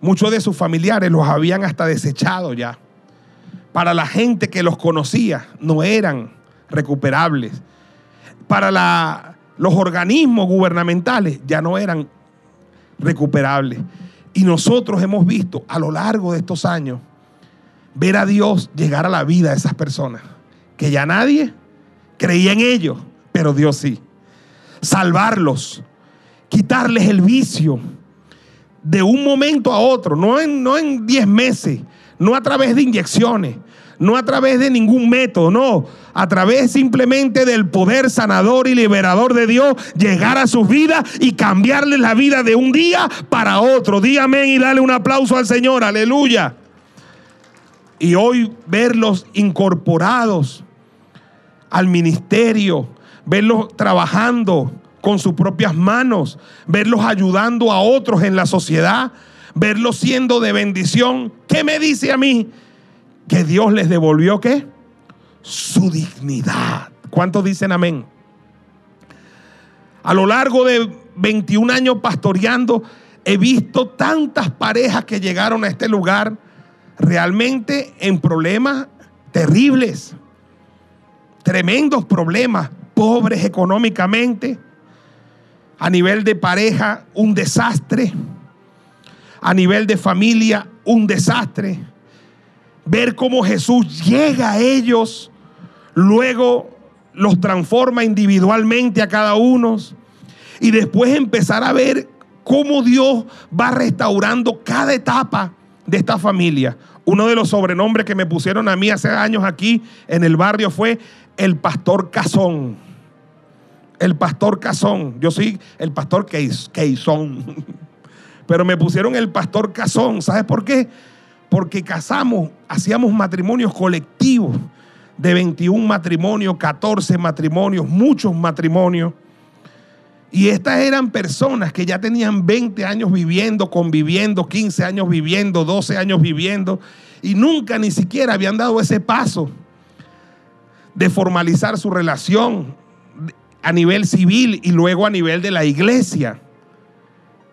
B: Muchos de sus familiares los habían hasta desechado ya. Para la gente que los conocía no eran recuperables. Para los organismos gubernamentales ya no eran recuperables. Y nosotros hemos visto a lo largo de estos años ver a Dios llegar a la vida de esas personas, que ya nadie creía en ellos pero Dios sí. Salvarlos, quitarles el vicio de un momento a otro, no en, no en 10 meses, no a través de inyecciones, no a través de ningún método, no, a través simplemente del poder sanador y liberador de Dios, llegar a sus vidas y cambiarles la vida de un día para otro. Dígame y dale un aplauso al Señor, aleluya. Y hoy verlos incorporados al ministerio, verlos trabajando con sus propias manos, verlos ayudando a otros en la sociedad, verlos siendo de bendición. ¿Qué me dice a mí? Que Dios les devolvió qué? Su dignidad. ¿Cuántos dicen amén? A lo largo de 21 años pastoreando, he visto tantas parejas que llegaron a este lugar realmente en problemas terribles, tremendos problemas, pobres económicamente, a nivel de pareja un desastre, a nivel de familia un desastre. Ver cómo Jesús llega a ellos, luego los transforma individualmente a cada uno y después empezar a ver cómo Dios va restaurando cada etapa de esta familia. Uno de los sobrenombres que me pusieron a mí hace años aquí en el barrio fue el pastor Cazón el pastor Cazón. Yo soy el pastor Queizón. Pero me pusieron el pastor Cazón. ¿Sabes por qué? Porque casamos, hacíamos matrimonios colectivos de 21 matrimonios, 14 matrimonios, muchos matrimonios. Y estas eran personas que ya tenían 20 años viviendo, conviviendo, 15 años viviendo, 12 años viviendo, y nunca ni siquiera habían dado ese paso de formalizar su relación, a nivel civil y luego a nivel de la iglesia.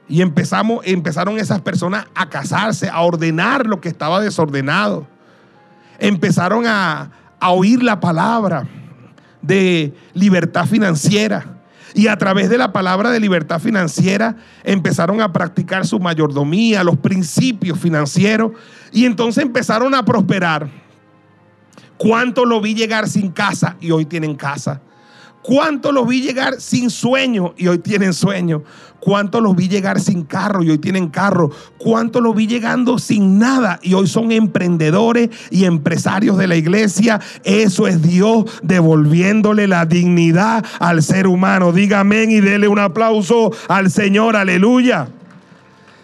B: Y empezamos, empezaron esas personas a casarse, a ordenar lo que estaba desordenado. Empezaron a, a oír la palabra de libertad financiera. Y a través de la palabra de libertad financiera empezaron a practicar su mayordomía, los principios financieros. Y entonces empezaron a prosperar. ¿Cuánto lo vi llegar sin casa y hoy tienen casa? ¿Cuántos los vi llegar sin sueño y hoy tienen sueño? ¿Cuántos los vi llegar sin carro y hoy tienen carro? ¿Cuántos los vi llegando sin nada y hoy son emprendedores y empresarios de la iglesia? Eso es Dios devolviéndole la dignidad al ser humano. Dígame y dele un aplauso al Señor, aleluya.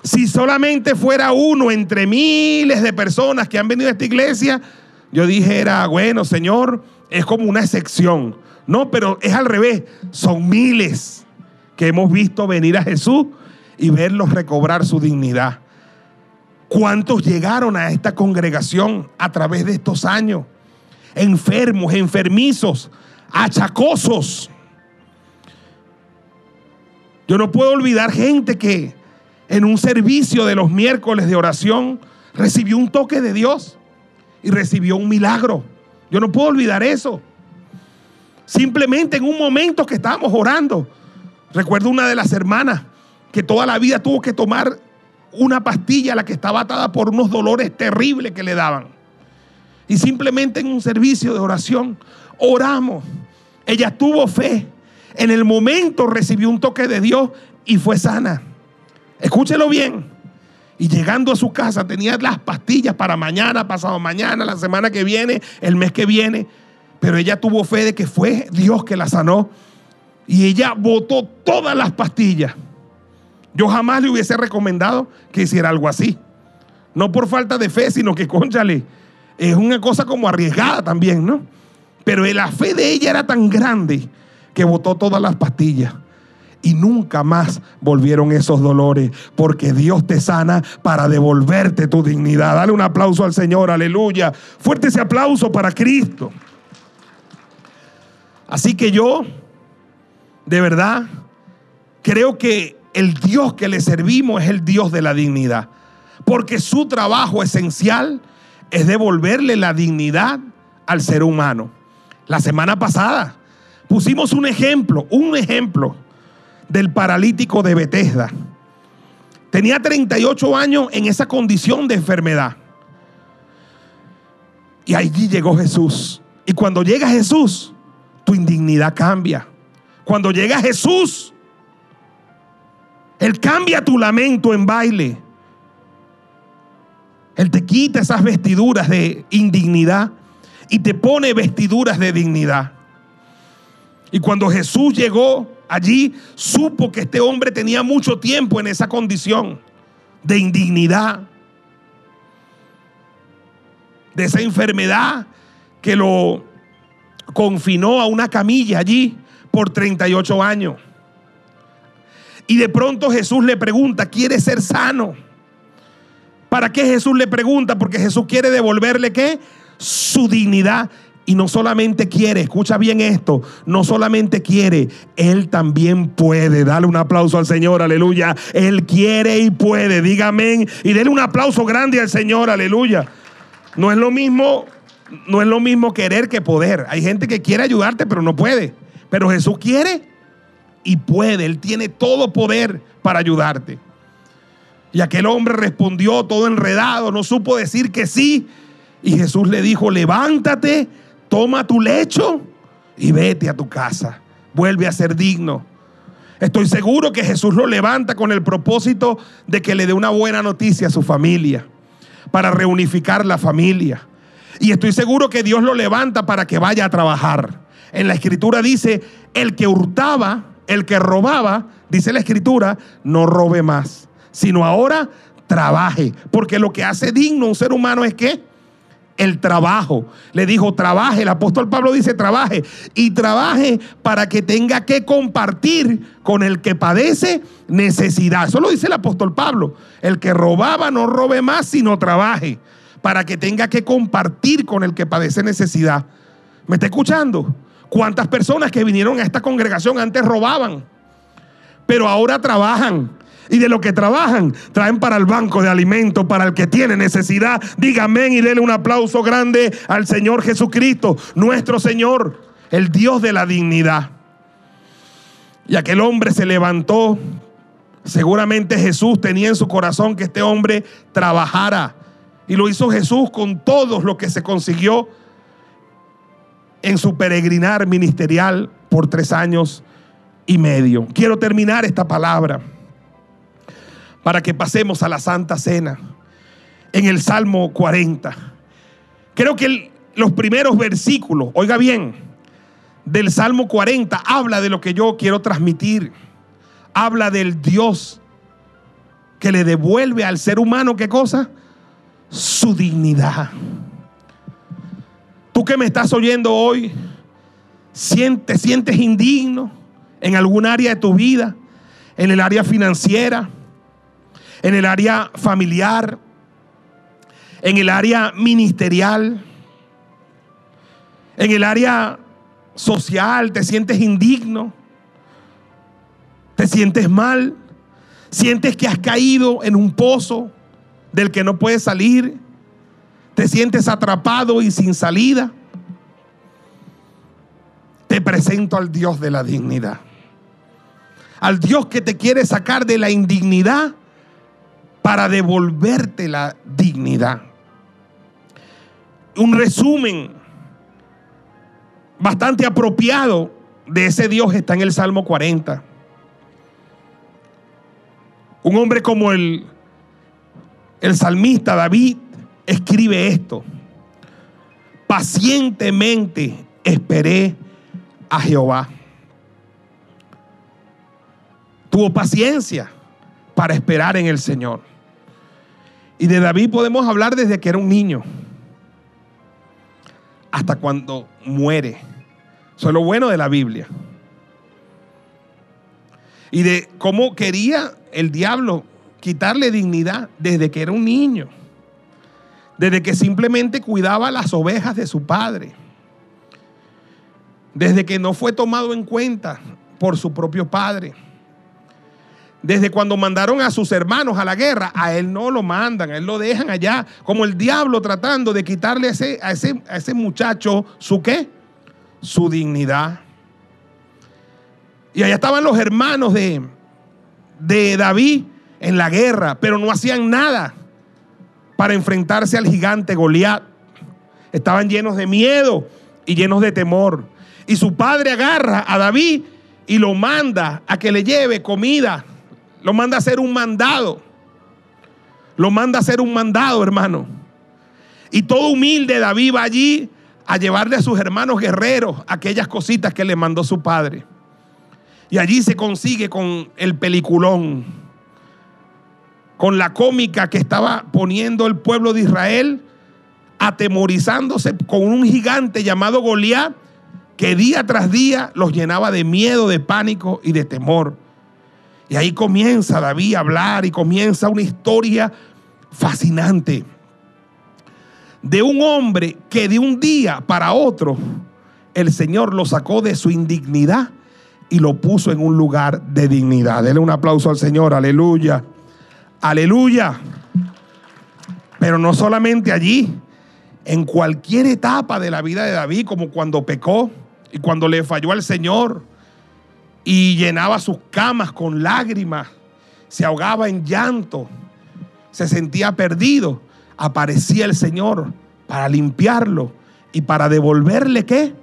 B: Si solamente fuera uno entre miles de personas que han venido a esta iglesia, yo dijera, bueno, Señor, es como una excepción. No, pero es al revés. Son miles que hemos visto venir a Jesús y verlos recobrar su dignidad. ¿Cuántos llegaron a esta congregación a través de estos años? Enfermos, enfermizos, achacosos. Yo no puedo olvidar gente que en un servicio de los miércoles de oración recibió un toque de Dios y recibió un milagro. Yo no puedo olvidar eso. Simplemente en un momento que estábamos orando, recuerdo una de las hermanas que toda la vida tuvo que tomar una pastilla a la que estaba atada por unos dolores terribles que le daban. Y simplemente en un servicio de oración oramos. Ella tuvo fe. En el momento recibió un toque de Dios y fue sana. Escúchelo bien. Y llegando a su casa tenía las pastillas para mañana, pasado mañana, la semana que viene, el mes que viene. Pero ella tuvo fe de que fue Dios que la sanó. Y ella botó todas las pastillas. Yo jamás le hubiese recomendado que hiciera algo así. No por falta de fe, sino que, conchale, es una cosa como arriesgada también, ¿no? Pero la fe de ella era tan grande que botó todas las pastillas. Y nunca más volvieron esos dolores, porque Dios te sana para devolverte tu dignidad. Dale un aplauso al Señor, aleluya. Fuerte ese aplauso para Cristo. Así que yo, de verdad, creo que el Dios que le servimos es el Dios de la dignidad. Porque su trabajo esencial es devolverle la dignidad al ser humano. La semana pasada pusimos un ejemplo, un ejemplo del paralítico de Bethesda. Tenía 38 años en esa condición de enfermedad. Y allí llegó Jesús. Y cuando llega Jesús, tu indignidad cambia. Cuando llega Jesús, Él cambia tu lamento en baile. Él te quita esas vestiduras de indignidad y te pone vestiduras de dignidad. Y cuando Jesús llegó allí, supo que este hombre tenía mucho tiempo en esa condición de indignidad, de esa enfermedad que lo confinó a una camilla allí por 38 años. Y de pronto Jesús le pregunta, ¿quiere ser sano? ¿Para qué Jesús le pregunta? Porque Jesús quiere devolverle qué? Su dignidad. Y no solamente quiere, escucha bien esto, no solamente quiere, Él también puede. Dale un aplauso al Señor, aleluya. Él quiere y puede, dígame. Y dele un aplauso grande al Señor, aleluya. No es lo mismo no es lo mismo querer que poder. Hay gente que quiere ayudarte, pero no puede. Pero Jesús quiere y puede. Él tiene todo poder para ayudarte. Y aquel hombre respondió todo enredado, no supo decir que sí. Y Jesús le dijo, levántate, toma tu lecho y vete a tu casa. Vuelve a ser digno. Estoy seguro que Jesús lo levanta con el propósito de que le dé una buena noticia a su familia, para reunificar la familia y estoy seguro que Dios lo levanta para que vaya a trabajar. En la escritura dice, el que hurtaba, el que robaba, dice la escritura, no robe más, sino ahora trabaje. Porque lo que hace digno un ser humano es que el trabajo. Le dijo, trabaje. El apóstol Pablo dice, trabaje. Y trabaje para que tenga que compartir con el que padece necesidad. Eso lo dice el apóstol Pablo. El que robaba no robe más, sino trabaje para que tenga que compartir con el que padece necesidad. ¿Me está escuchando? ¿Cuántas personas que vinieron a esta congregación antes robaban? Pero ahora trabajan. Y de lo que trabajan, traen para el banco de alimentos, para el que tiene necesidad. Dígame y denle un aplauso grande al Señor Jesucristo, nuestro Señor, el Dios de la dignidad. Y aquel hombre se levantó. Seguramente Jesús tenía en su corazón que este hombre trabajara y lo hizo Jesús con todo lo que se consiguió en su peregrinar ministerial por tres años y medio. Quiero terminar esta palabra para que pasemos a la Santa Cena en el Salmo 40. Creo que los primeros versículos, oiga bien, del Salmo 40 habla de lo que yo quiero transmitir. Habla del Dios que le devuelve al ser humano, ¿qué cosa? Su dignidad. Tú que me estás oyendo hoy, te sientes indigno en algún área de tu vida, en el área financiera, en el área familiar, en el área ministerial, en el área social, te sientes indigno, te sientes mal, sientes que has caído en un pozo del que no puedes salir, te sientes atrapado y sin salida. Te presento al Dios de la dignidad, al Dios que te quiere sacar de la indignidad para devolverte la dignidad. Un resumen bastante apropiado de ese Dios está en el Salmo 40. Un hombre como el, el salmista David escribe esto. Pacientemente esperé a Jehová. Tuvo paciencia para esperar en el Señor. Y de David podemos hablar desde que era un niño hasta cuando muere. Eso es lo bueno de la Biblia. Y de cómo quería el diablo quitarle dignidad desde que era un niño. Desde que simplemente cuidaba las ovejas de su padre. Desde que no fue tomado en cuenta por su propio padre. Desde cuando mandaron a sus hermanos a la guerra, a él no lo mandan, a él lo dejan allá, como el diablo tratando de quitarle a ese, muchacho su qué? Su dignidad. Y allá estaban los hermanos de David en la guerra, pero no hacían nada para enfrentarse al gigante Goliat. Estaban llenos de miedo y llenos de temor. Y su padre agarra a David y lo manda a que le lleve comida. Lo manda a hacer un mandado. Lo manda a hacer un mandado, hermano. Y todo humilde David va allí a llevarle a sus hermanos guerreros aquellas cositas que le mandó su padre. Y allí se consigue con el peliculón, con la cómica que estaba poniendo el pueblo de Israel, atemorizándose con un gigante llamado Goliat, que día tras día los llenaba de miedo, de pánico y de temor. Y ahí comienza David a hablar y comienza una historia fascinante de un hombre que de un día para otro el Señor lo sacó de su indignidad y lo puso en un lugar de dignidad. Dele un aplauso al Señor, aleluya, aleluya. Pero no solamente allí, en cualquier etapa de la vida de David, como cuando pecó y cuando le falló al Señor y llenaba sus camas con lágrimas, se ahogaba en llanto, se sentía perdido, aparecía el Señor para limpiarlo y para devolverle qué?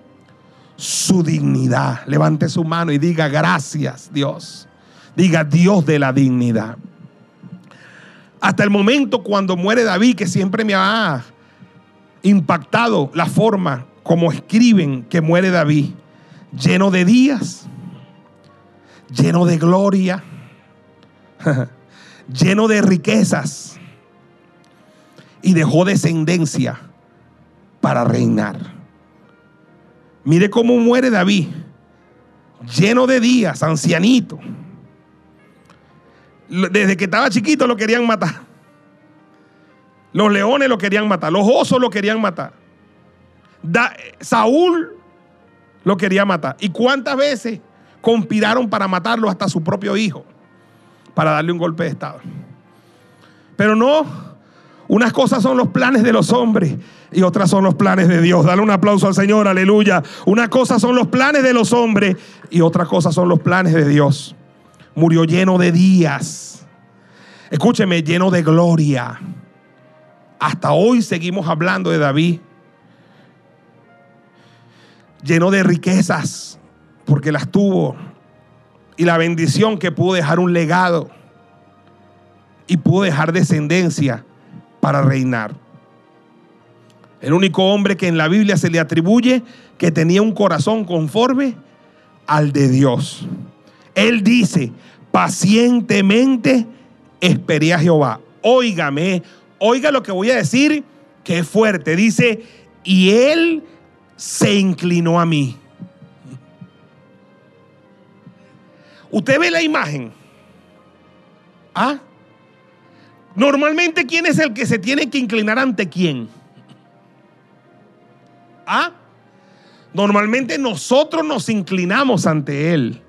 B: Su dignidad. Levante su mano y diga gracias Dios. Diga Dios de la dignidad. Hasta el momento cuando muere David, que siempre me ha impactado la forma como escriben que muere David, lleno de días, lleno de gloria, lleno de riquezas y dejó descendencia para reinar. Mire cómo muere David, lleno de días, ancianito. Desde que estaba chiquito lo querían matar. Los leones lo querían matar, los osos lo querían matar. Saúl lo quería matar. ¿Y cuántas veces conspiraron para matarlo hasta su propio hijo? Para darle un golpe de estado. Pero no, unas cosas son los planes de los hombres y otras son los planes de Dios. Dale un aplauso al Señor, aleluya. Una cosa son los planes de los hombres y otra cosa son los planes de Dios. Murió lleno de días. Escúcheme, lleno de gloria. Hasta hoy seguimos hablando de David. Lleno de riquezas. porque las tuvo. Y la bendición que pudo dejar un legado y pudo dejar descendencia para reinar. El único hombre que en la Biblia se le atribuye que tenía un corazón conforme al de Dios. Él dice, pacientemente esperé a Jehová. Óigame, oiga lo que voy a decir, que es fuerte. Dice, y él se inclinó a mí. Usted ve la imagen. ¿Ah? Normalmente, ¿quién es el que se tiene que inclinar ante quién? ¿Ah? Normalmente nosotros nos inclinamos ante Él.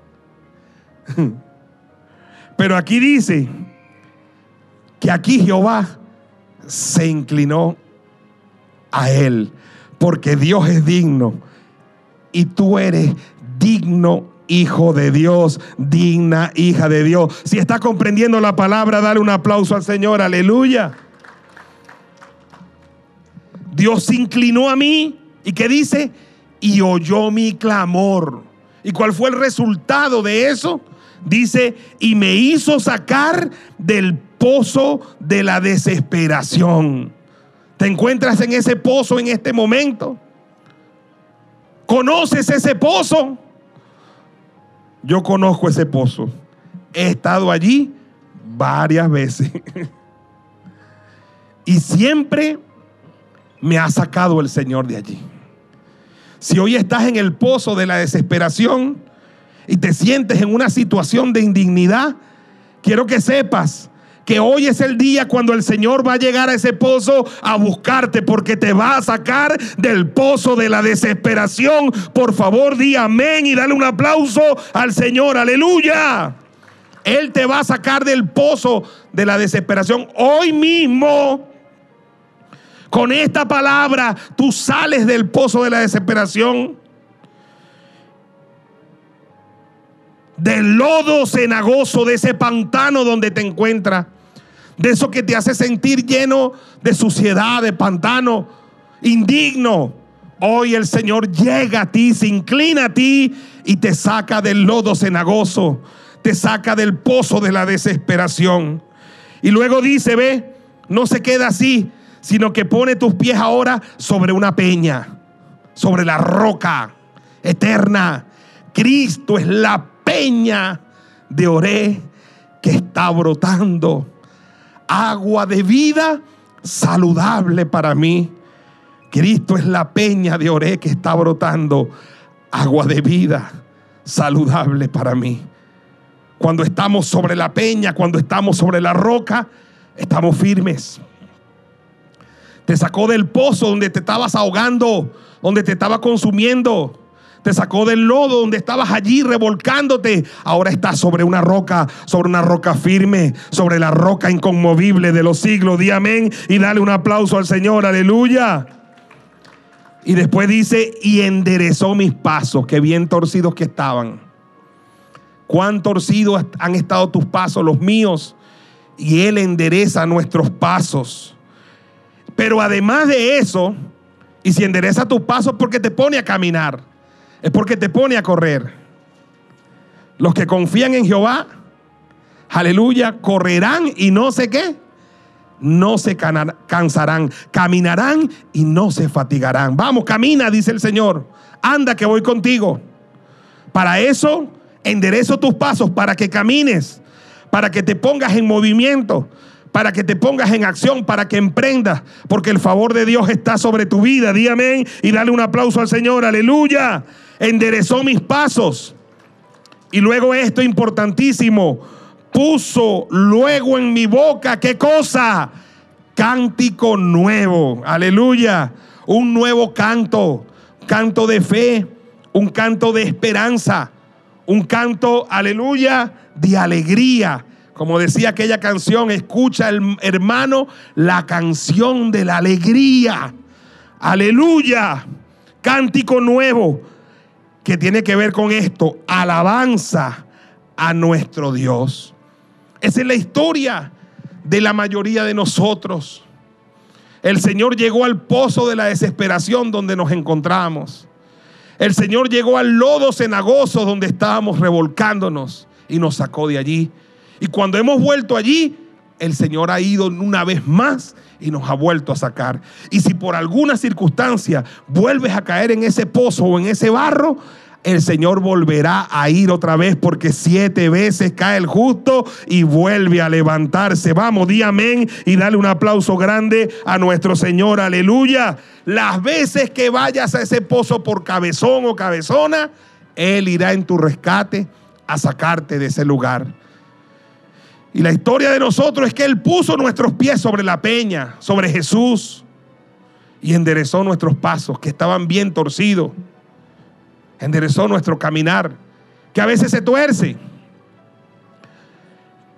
B: Pero aquí dice que aquí Jehová se inclinó a Él, porque Dios es digno y tú eres digno hijo de Dios, digna hija de Dios. Si estás comprendiendo la palabra, dale un aplauso al Señor, aleluya. Dios se inclinó a mí y que dice, y oyó mi clamor. ¿Y cuál fue el resultado de eso? Dice, y me hizo sacar del pozo de la desesperación. ¿Te encuentras en ese pozo en este momento? ¿Conoces ese pozo? Yo conozco ese pozo. He estado allí varias veces. y siempre me ha sacado el Señor de allí. Si hoy estás en el pozo de la desesperación y te sientes en una situación de indignidad, quiero que sepas que hoy es el día cuando el Señor va a llegar a ese pozo a buscarte porque te va a sacar del pozo de la desesperación. Por favor, di amén y dale un aplauso al Señor. Aleluya. Él te va a sacar del pozo de la desesperación hoy mismo. Con esta palabra tú sales del pozo de la desesperación. Del lodo cenagoso, de ese pantano donde te encuentras. De eso que te hace sentir lleno de suciedad, de pantano, indigno. Hoy el Señor llega a ti, se inclina a ti y te saca del lodo cenagoso. Te saca del pozo de la desesperación. Y luego dice, ve, no se queda así, sino que pone tus pies ahora sobre una peña, sobre la roca eterna. Cristo es la peña de Oré que está brotando. Agua de vida saludable para mí. Cristo es la peña de Oré que está brotando. Agua de vida saludable para mí. Cuando estamos sobre la peña, cuando estamos sobre la roca, estamos firmes. Te sacó del pozo donde te estabas ahogando, donde te estaba consumiendo. Te sacó del lodo donde estabas allí revolcándote. Ahora estás sobre una roca, sobre una roca firme, sobre la roca inconmovible de los siglos. Di amén y dale un aplauso al Señor. Aleluya. Y después dice, y enderezó mis pasos, que bien torcidos que estaban. Cuán torcidos han estado tus pasos, los míos. Y Él endereza nuestros pasos. Pero además de eso, y si endereza tus pasos porque te pone a caminar, es porque te pone a correr. Los que confían en Jehová, aleluya, correrán y no sé qué, no se cansarán, caminarán y no se fatigarán. Vamos, camina, dice el Señor. Anda que voy contigo. Para eso enderezo tus pasos, para que camines, para que te pongas en movimiento, para que te pongas en acción, para que emprendas, porque el favor de Dios está sobre tu vida. Di y dale un aplauso al Señor. Aleluya. Enderezó mis pasos. Y luego esto importantísimo, puso luego en mi boca, ¿qué cosa? Cántico nuevo, aleluya, un nuevo canto, canto de fe, un canto de esperanza, un canto, aleluya, de alegría. Como decía aquella canción, escucha el hermano la canción de la alegría. Aleluya, cántico nuevo que tiene que ver con esto, alabanza a nuestro Dios. Esa es la historia de la mayoría de nosotros. El Señor llegó al pozo de la desesperación donde nos encontramos. El Señor llegó al lodo cenagoso donde estábamos revolcándonos y nos sacó de allí. Y cuando hemos vuelto allí, el Señor ha ido una vez más y nos ha vuelto a sacar. Y si por alguna circunstancia vuelves a caer en ese pozo o en ese barro, el Señor volverá a ir otra vez porque siete veces cae el justo y vuelve a levantarse. Vamos, di amén y dale un aplauso grande a nuestro Señor. Aleluya. Las veces que vayas a ese pozo por cabezón o cabezona, Él irá en tu rescate a sacarte de ese lugar. Y la historia de nosotros es que Él puso nuestros pies sobre la peña, sobre Jesús, y enderezó nuestros pasos que estaban bien torcidos enderezó nuestro caminar, que a veces se tuerce,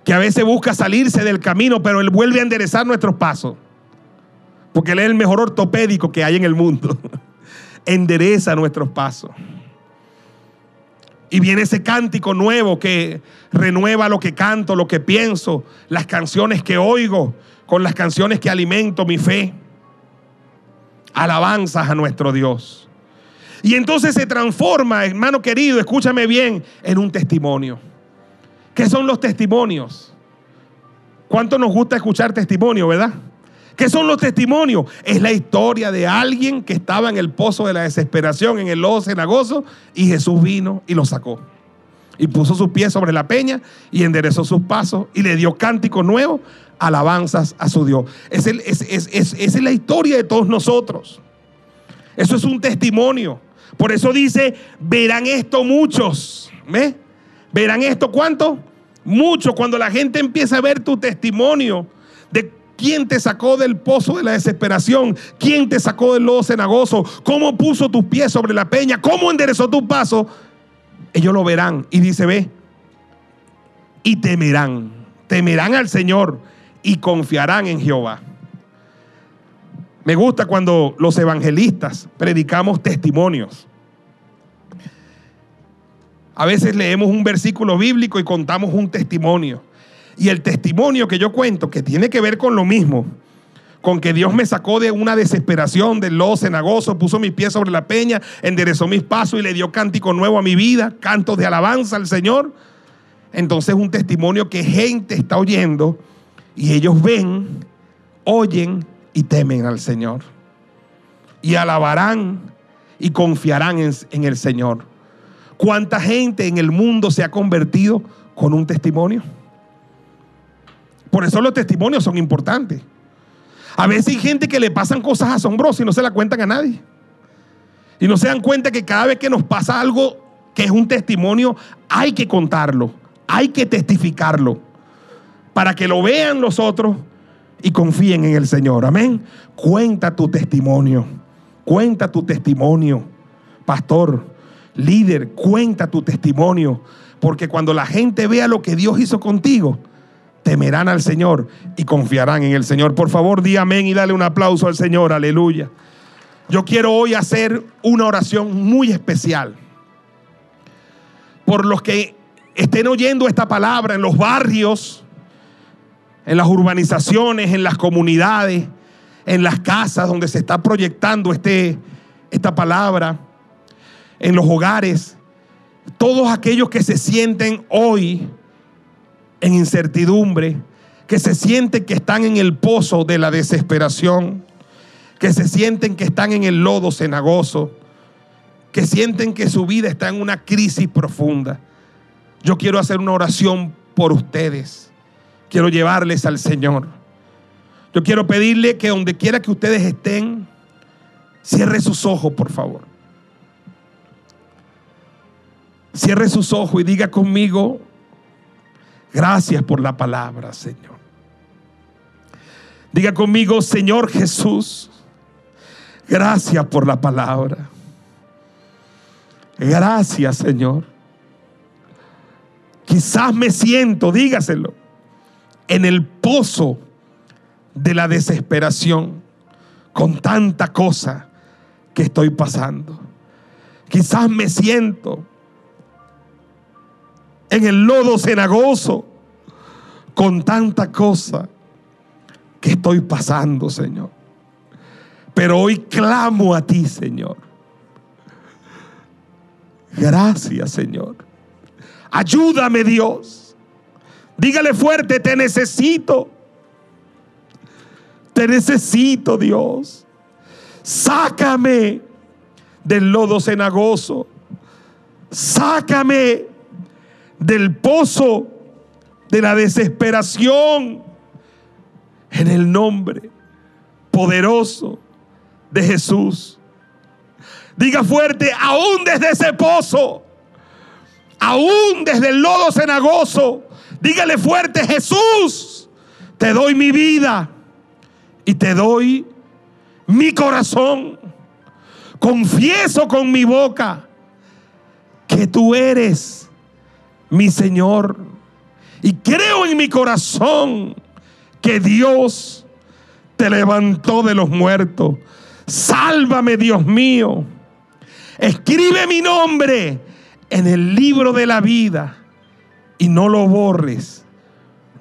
B: que a veces busca salirse del camino, pero Él vuelve a enderezar nuestros pasos, porque Él es el mejor ortopédico que hay en el mundo. Endereza nuestros pasos. Y viene ese cántico nuevo que renueva lo que canto, lo que pienso, las canciones que oigo, con las canciones que alimento mi fe. Alabanzas a nuestro Dios. Y entonces se transforma, hermano querido, escúchame bien, en un testimonio. ¿Qué son los testimonios? ¿Cuánto nos gusta escuchar testimonio, verdad? ¿Qué son los testimonios? Es la historia de alguien que estaba en el pozo de la desesperación, en el lodo cenagoso, y Jesús vino y lo sacó. Y puso sus pies sobre la peña y enderezó sus pasos y le dio cántico nuevo, alabanzas a su Dios. Es, es, la historia de todos nosotros. Eso es un testimonio. Por eso dice, verán esto muchos. ¿Ve? ¿Verán esto cuánto? Muchos. Cuando la gente empieza a ver tu testimonio quién te sacó del pozo de la desesperación, quién te sacó del lodo cenagoso, cómo puso tus pies sobre la peña, cómo enderezó tu paso, ellos lo verán. Y dice, ve, y temerán, temerán al Señor y confiarán en Jehová. Me gusta cuando los evangelistas predicamos testimonios. A veces leemos un versículo bíblico y contamos un testimonio. Y el testimonio que yo cuento, que tiene que ver con lo mismo, con que Dios me sacó de una desesperación, del lodo cenagoso, puso mis pies sobre la peña, enderezó mis pasos y le dio cántico nuevo a mi vida, cantos de alabanza al Señor. Entonces un testimonio que gente está oyendo y ellos ven, oyen y temen al Señor. Y alabarán y confiarán en, el Señor. ¿Cuánta gente en el mundo se ha convertido con un testimonio? Por eso los testimonios son importantes. A veces hay gente que le pasan cosas asombrosas y no se la cuentan a nadie. Y no se dan cuenta que cada vez que nos pasa algo que es un testimonio, hay que contarlo, hay que testificarlo, para que lo vean los otros y confíen en el Señor. Amén. Cuenta tu testimonio. Cuenta tu testimonio. Pastor, líder, cuenta tu testimonio. Porque cuando la gente vea lo que Dios hizo contigo, temerán al Señor y confiarán en el Señor. Por favor, di amén y dale un aplauso al Señor. Aleluya. Yo quiero hoy hacer una oración muy especial por los que estén oyendo esta palabra en los barrios, en las urbanizaciones, en las comunidades, en las casas donde se está proyectando este, esta palabra, en los hogares, todos aquellos que se sienten hoy en incertidumbre, que se sienten que están en el pozo de la desesperación, que se sienten que están en el lodo cenagoso, que sienten que su vida está en una crisis profunda. Yo quiero hacer una oración por ustedes quiero llevarles al Señor. Yo quiero pedirle que donde quiera que ustedes estén, cierre sus ojos, por favor. Cierre sus ojos y diga conmigo, gracias por la palabra, Señor. Diga conmigo, Señor Jesús, gracias por la palabra. Gracias, Señor. Quizás me siento, dígaselo en el pozo de la desesperación con tanta cosa que estoy pasando. Quizás me siento en el lodo cenagoso con tanta cosa que estoy pasando, Señor. Pero hoy clamo a ti, Señor. Gracias, Señor. Ayúdame, Dios. Dígale fuerte, te necesito. Te necesito, Dios. Sácame del lodo cenagoso. Sácame del pozo de la desesperación. En el nombre poderoso de Jesús. Diga fuerte, aún desde ese pozo, aún desde el lodo cenagoso, dígale fuerte, Jesús, te doy mi vida y te doy mi corazón. Confieso con mi boca que tú eres mi Señor. Y creo en mi corazón que Dios te levantó de los muertos. Sálvame, Dios mío. Escribe mi nombre en el libro de la vida y no lo borres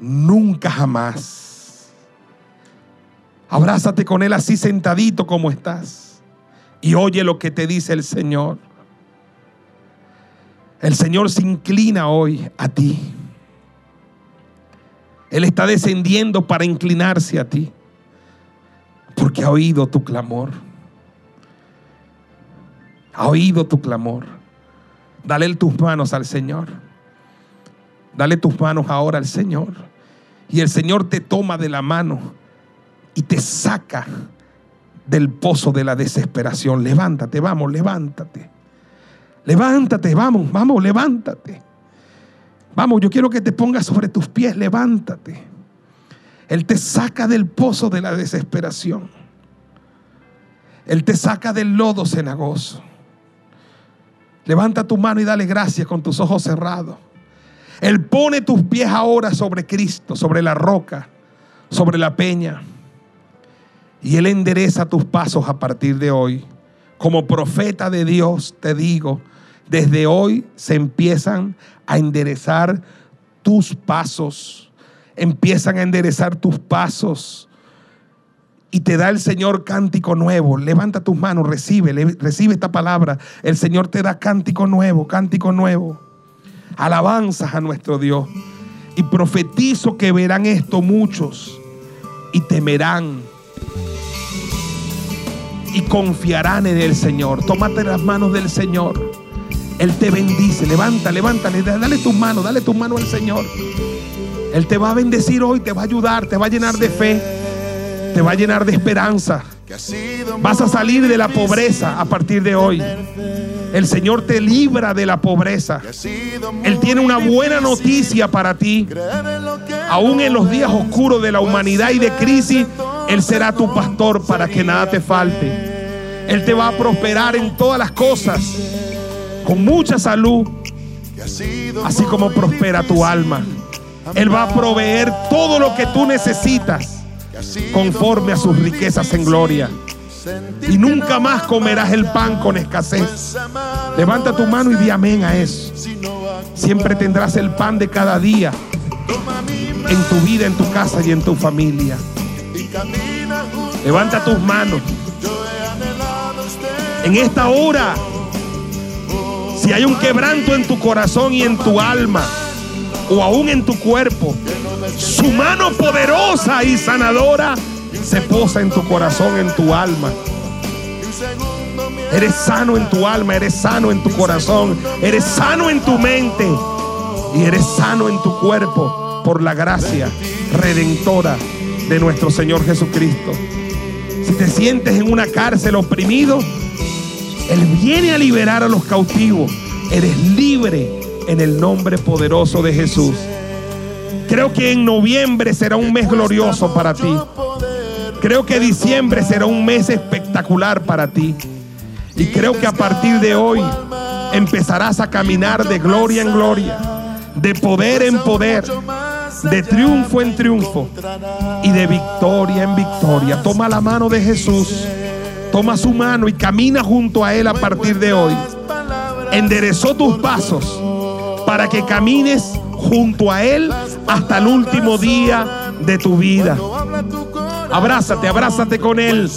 B: nunca jamás. Abrázate con Él así sentadito como estás y oye lo que te dice el Señor. El Señor se inclina hoy a ti. Él está descendiendo para inclinarse a ti porque ha oído tu clamor. Ha oído tu clamor. Dale tus manos al Señor. Dale tus manos ahora al Señor. Y el Señor te toma de la mano y te saca del pozo de la desesperación. Levántate, vamos, levántate. Levántate, vamos, vamos, levántate. Vamos, yo quiero que te pongas sobre tus pies, levántate. Él te saca del pozo de la desesperación. Él te saca del lodo cenagoso. Levanta tu mano y dale gracias con tus ojos cerrados. Él pone tus pies ahora sobre Cristo, sobre la roca, sobre la peña. Y Él endereza tus pasos a partir de hoy. Como profeta de Dios te digo, desde hoy se empiezan a enderezar tus pasos. Empiezan a enderezar tus pasos. Y te da el Señor cántico nuevo. Levanta tus manos, recibe, recibe esta palabra. El Señor te da cántico nuevo, cántico nuevo. Alabanzas a nuestro Dios. Y profetizo que verán esto muchos y temerán y confiarán en el Señor. Tómate las manos del Señor. Él te bendice. Levanta, levántale, dale tus manos, dale tus manos al Señor. Él te va a bendecir hoy, te va a ayudar, te va a llenar de fe, te va a llenar de esperanza. Vas a salir de la pobreza a partir de hoy. El Señor te libra de la pobreza. Él tiene una buena noticia para ti. Aún en los días oscuros de la humanidad y de crisis, Él será tu pastor para que nada te falte. Él te va a prosperar en todas las cosas, con mucha salud, así como prospera tu alma. Él va a proveer todo lo que tú necesitas conforme a sus riquezas en gloria. Y nunca más comerás el pan con escasez. Levanta tu mano y di amén a eso. Siempre tendrás el pan de cada día en tu vida, en tu casa y en tu familia. Levanta tus manos. En esta hora, si hay un quebranto en tu corazón y en tu alma, o aún en tu cuerpo, su mano poderosa y sanadora se posa en tu corazón, en tu alma. Eres sano en tu alma, eres sano en tu corazón, eres sano en tu mente y eres sano en tu cuerpo por la gracia redentora de nuestro Señor Jesucristo. Si te sientes en una cárcel oprimido, Él viene a liberar a los cautivos. Eres libre en el nombre poderoso de Jesús. Creo que en noviembre será un mes glorioso para ti. Creo que diciembre será un mes espectacular para ti. Y creo que a partir de hoy empezarás a caminar de gloria en gloria, de poder en poder, de triunfo en triunfo y de victoria en victoria. Toma la mano de Jesús, toma su mano y camina junto a Él a partir de hoy. Enderezó tus pasos para que camines junto a Él hasta el último día de tu vida. Abrázate, abrázate con Él.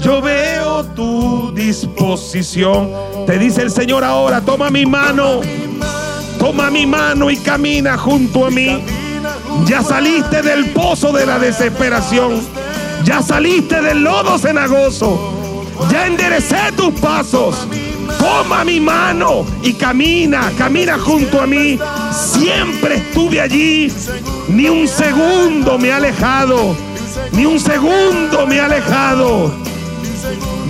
B: Yo veo tu disposición. Te dice el Señor ahora, toma mi mano, toma mi mano y camina junto a mí. Ya saliste del pozo de la desesperación. Ya saliste del lodo cenagoso. Ya enderecé tus pasos. Toma mi mano y camina, camina junto a mí. Siempre estuve allí. Ni un segundo me he alejado. Ni un segundo me he alejado.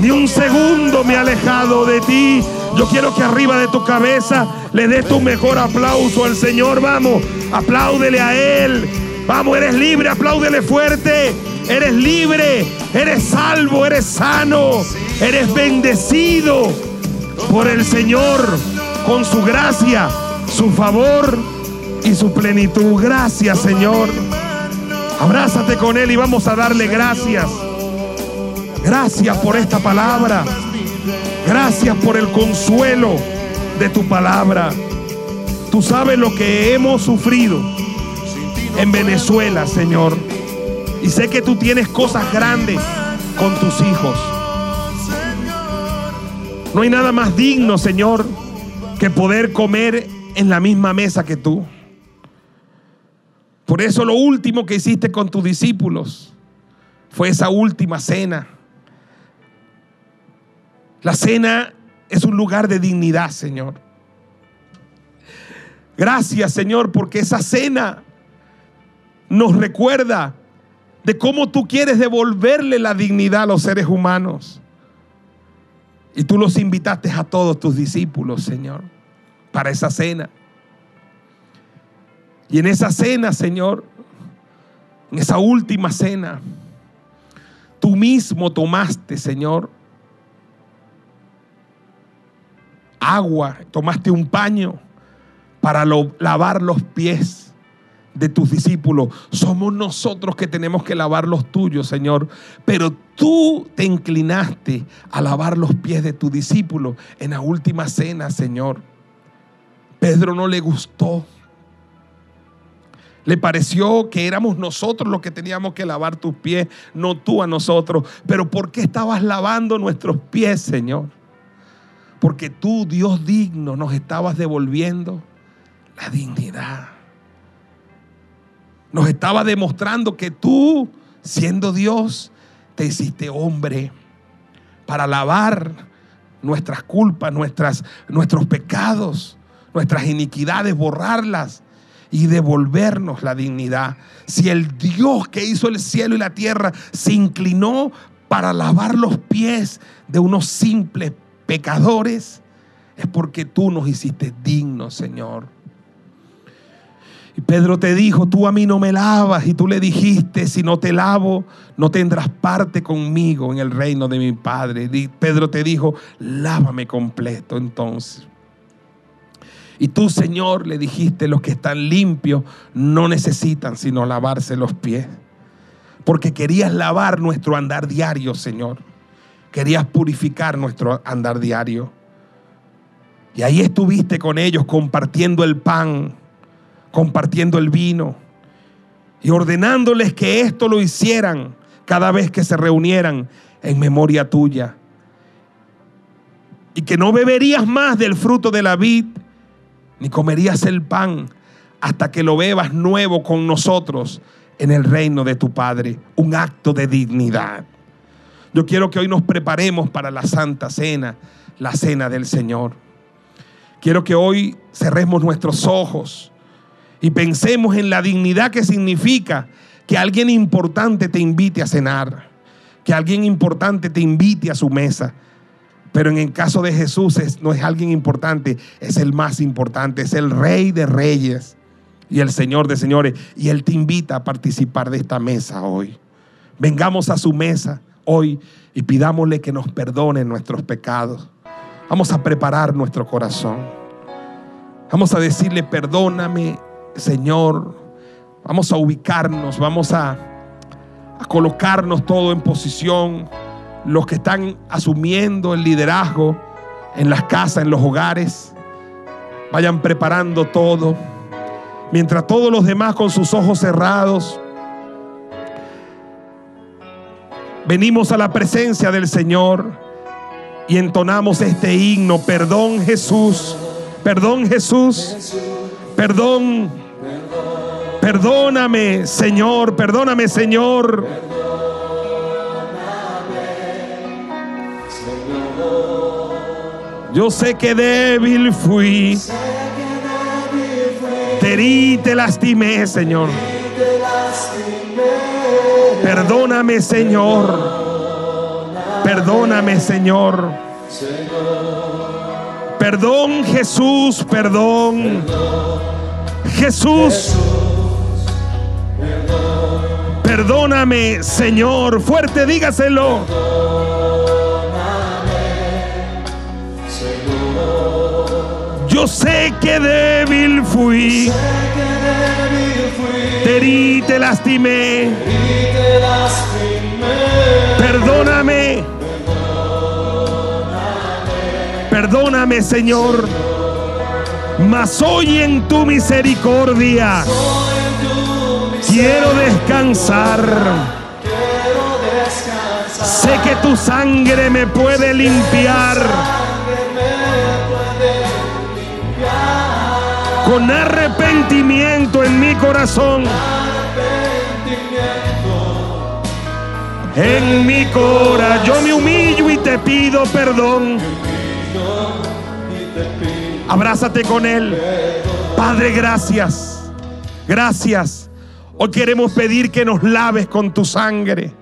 B: Ni un segundo me he alejado de ti. Yo quiero que arriba de tu cabeza le des tu mejor aplauso al Señor. Vamos, apláudele a Él. Vamos, eres libre, apláudele fuerte. Eres libre, eres salvo, eres sano, eres bendecido por el Señor con su gracia, su favor y su plenitud. Gracias, Señor. Abrázate con Él y vamos a darle gracias. Gracias por esta palabra. Gracias por el consuelo de tu palabra. Tú sabes lo que hemos sufrido en Venezuela, Señor. Y sé que tú tienes cosas grandes con tus hijos. No hay nada más digno, Señor, que poder comer en la misma mesa que tú. Por eso lo último que hiciste con tus discípulos fue esa última cena. La cena es un lugar de dignidad, Señor. Gracias, Señor, porque esa cena nos recuerda de cómo tú quieres devolverle la dignidad a los seres humanos. Y tú los invitaste a todos tus discípulos, Señor, para esa cena. Y en esa cena, Señor, en esa última cena, tú mismo tomaste, Señor, agua, tomaste un paño para lavar los pies de tus discípulos. Somos nosotros que tenemos que lavar los tuyos, Señor. Pero tú te inclinaste a lavar los pies de tu discípulo en la última cena, Señor. Pedro no le gustó. Le pareció que éramos nosotros los que teníamos que lavar tus pies, no tú a nosotros. Pero ¿por qué estabas lavando nuestros pies, Señor? Porque tú, Dios digno, nos estabas devolviendo la dignidad. Nos estaba demostrando que tú, siendo Dios, te hiciste hombre para lavar nuestras culpas, nuestras, nuestros pecados, nuestras iniquidades, borrarlas y devolvernos la dignidad. Si el Dios que hizo el cielo y la tierra se inclinó para lavar los pies de unos simples pecadores, es porque tú nos hiciste dignos, Señor. Y Pedro te dijo, tú a mí no me lavas. Y tú le dijiste, si no te lavo, no tendrás parte conmigo en el reino de mi Padre. Pedro te dijo, lávame completo entonces. Y tú, Señor, le dijiste, los que están limpios no necesitan sino lavarse los pies. Porque querías lavar nuestro andar diario, Señor. Querías purificar nuestro andar diario. Y ahí estuviste con ellos compartiendo el pan compartiendo el vino y ordenándoles que esto lo hicieran cada vez que se reunieran en memoria tuya. Y que no beberías más del fruto de la vid, ni comerías el pan hasta que lo bebas nuevo con nosotros en el reino de tu Padre. Un acto de dignidad. Yo quiero que hoy nos preparemos para la Santa Cena, la Cena del Señor. Quiero que hoy cerremos nuestros ojos y pensemos en la dignidad que significa que alguien importante te invite a cenar, que alguien importante te invite a su mesa. Pero en el caso de Jesús es- no es alguien importante, es el más importante, es el rey de reyes y el señor de señores. Y Él te invita a participar de esta mesa hoy. Vengamos a su mesa hoy y pidámosle que nos perdone nuestros pecados. Vamos a preparar nuestro corazón. Vamos a decirle, perdóname, Señor. Vamos a ubicarnos, vamos a, colocarnos todo en posición. Los que están asumiendo el liderazgo en las casas, en los hogares, vayan preparando todo. Mientras todos los demás con sus ojos cerrados, venimos a la presencia del Señor y entonamos este himno. Perdón Jesús, perdón Jesús, perdón. Perdóname Señor, perdóname Señor. Yo sé que débil fui. Te herí, te lastimé, Señor. Perdóname, Señor. Perdóname, Señor. Perdón, Jesús, perdón. Jesús. Perdóname, Señor. Fuerte, dígaselo. Yo sé que débil fui. Te herí, te lastimé. Perdóname. Perdóname, Señor. Mas hoy en tu misericordia quiero descansar. Sé que tu sangre me puede limpiar. Con arrepentimiento en mi corazón. En mi corazón yo me humillo y te pido perdón. Abrázate con Él. Padre, gracias. Gracias. Hoy queremos pedir que nos laves con tu sangre.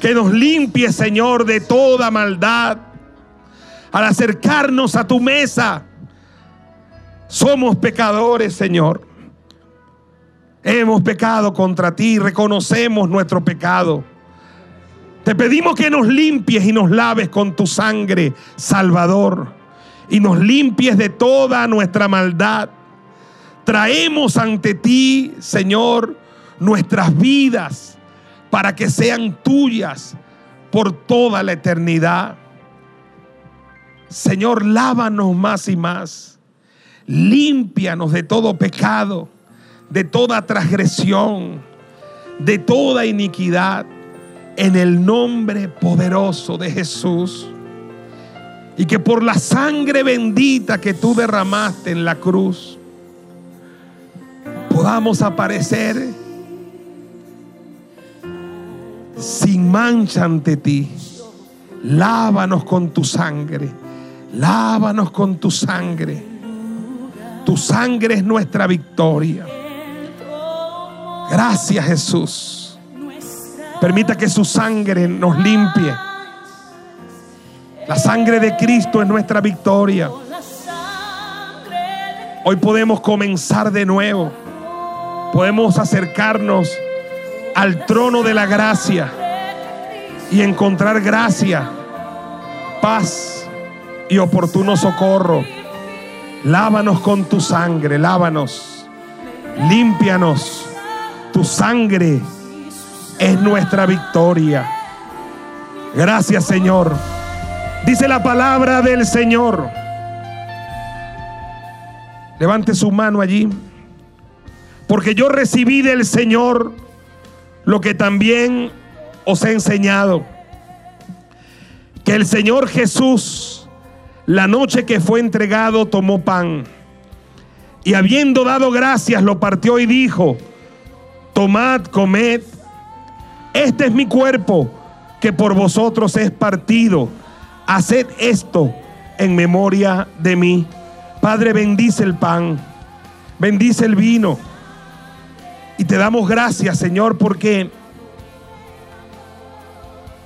B: Que nos limpies, Señor, de toda maldad. Al acercarnos a tu mesa, somos pecadores, Señor. Hemos pecado contra ti, reconocemos nuestro pecado. Te pedimos que nos limpies y nos laves con tu sangre, Salvador, y nos limpies de toda nuestra maldad. Traemos ante ti, Señor, nuestras vidas para que sean tuyas por toda la eternidad. Señor, lávanos más y más. Límpianos de todo pecado, de toda transgresión, de toda iniquidad, en el nombre poderoso de Jesús. Y que por la sangre bendita que tú derramaste en la cruz, podamos aparecer sin mancha ante ti. Lávanos con tu sangre. Lávanos con tu sangre. Tu sangre es nuestra victoria. Gracias Jesús. Permita que su sangre nos limpie. La sangre de Cristo es nuestra victoria. Hoy podemos comenzar de nuevo. Podemos acercarnos al trono de la gracia y encontrar gracia, paz y oportuno socorro. Lávanos con tu sangre, lávanos, límpianos. Tu sangre es nuestra victoria. Gracias Señor. Dice la palabra del Señor. Levante su mano allí. Porque yo recibí del Señor lo que también os he enseñado. Que el Señor Jesús, la noche que fue entregado, tomó pan. Y habiendo dado gracias, lo partió y dijo, tomad, comed. Este es mi cuerpo que por vosotros es partido. Haced esto en memoria de mí. Padre, bendice el pan, bendice el vino. Y te damos gracias, Señor, porque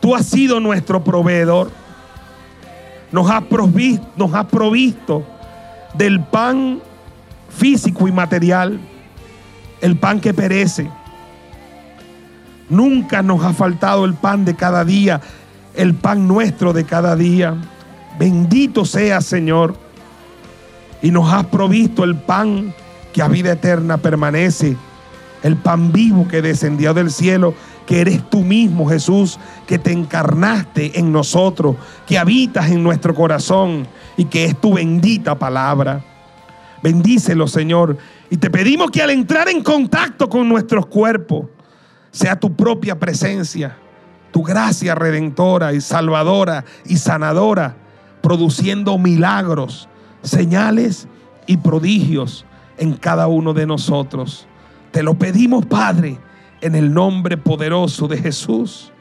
B: tú has sido nuestro proveedor. Nos has provisto, nos has provisto del pan físico y material, el pan que perece. Nunca nos ha faltado el pan de cada día, el pan nuestro de cada día. Bendito sea, Señor. Y nos has provisto el pan que a vida eterna permanece el pan vivo que descendió del cielo, que eres tú mismo, Jesús, que te encarnaste en nosotros, que habitas en nuestro corazón y que es tu bendita palabra. Bendícelo, Señor. Y te pedimos que al entrar en contacto con nuestros cuerpos, sea tu propia presencia, tu gracia redentora y salvadora y sanadora, produciendo milagros, señales y prodigios en cada uno de nosotros. Te lo pedimos, Padre, en el nombre poderoso de Jesús.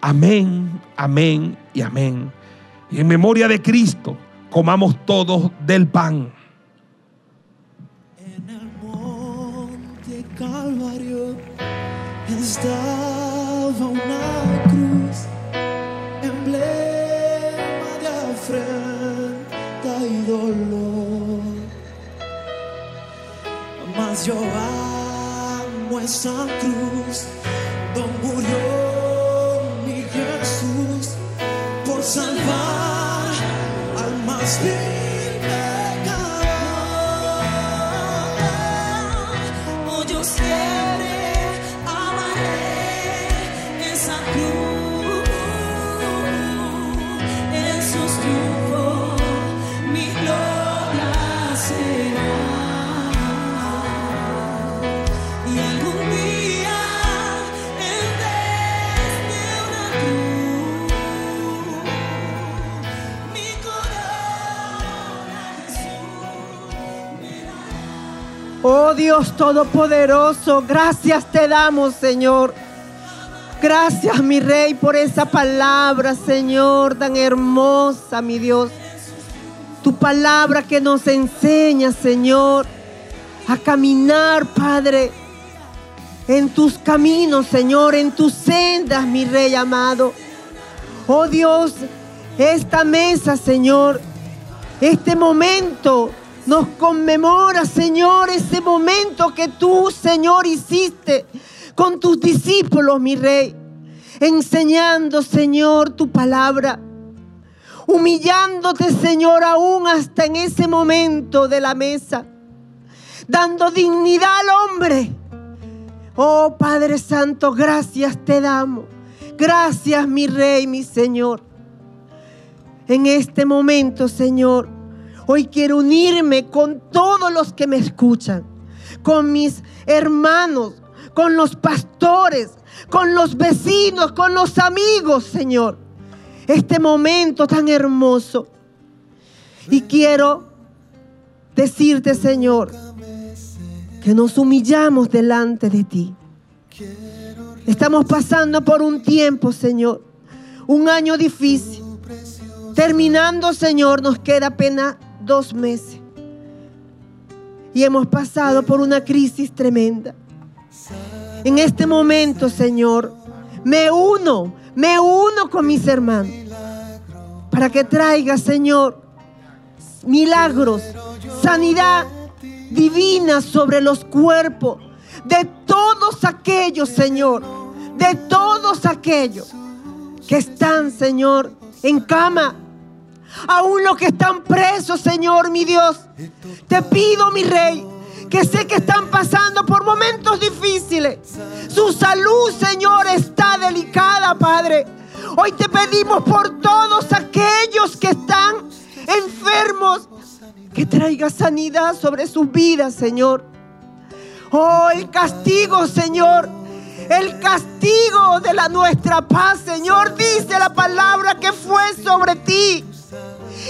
B: Amén, amén y amén. Y en memoria de Cristo, comamos todos del pan.
F: En el monte Calvario estaba yo amo esa cruz, donde murió mi Jesús por salvar al más vil Oh
D: Dios Todopoderoso, gracias te damos, Señor. Gracias, mi Rey, por esa palabra, Señor, tan hermosa, mi Dios. Tu palabra que nos enseña, Señor, a caminar, Padre, en tus caminos, Señor, en tus sendas, mi Rey amado. Oh Dios, esta mesa, Señor, este momento nos conmemora, Señor, ese momento que tú, Señor, hiciste con tus discípulos, mi Rey, enseñando, Señor, tu palabra, humillándote, Señor, aún hasta en ese momento de la mesa, dando dignidad al hombre. Oh Padre Santo, gracias te damos. Gracias, mi Rey, mi Señor. En este momento, Señor, hoy quiero unirme con todos los que me escuchan, con mis hermanos, con los pastores, con los vecinos, con los amigos, Señor. Este momento tan hermoso. Y quiero decirte, Señor, que nos humillamos delante de ti. Estamos pasando por un tiempo, Señor, un año difícil. Terminando, Señor, nos queda apenas dos meses. Y hemos pasado por una crisis tremenda. En este momento, Señor, me uno, me uno con mis hermanos para que traiga, Señor, milagros, sanidad divina sobre los cuerpos de todos aquellos, Señor, de todos aquellos que están, Señor, en cama. Aún los que están presos, Señor, mi Dios. Te pido, mi Rey, que sé que están pasando por momentos difíciles. Su salud, Señor, está delicada, Padre. Hoy te pedimos por todos aquellos que están enfermos, que traiga sanidad sobre sus vidas, Señor. Oh, el castigo, Señor. El castigo de la nuestra paz, Señor, dice la palabra que fue sobre ti.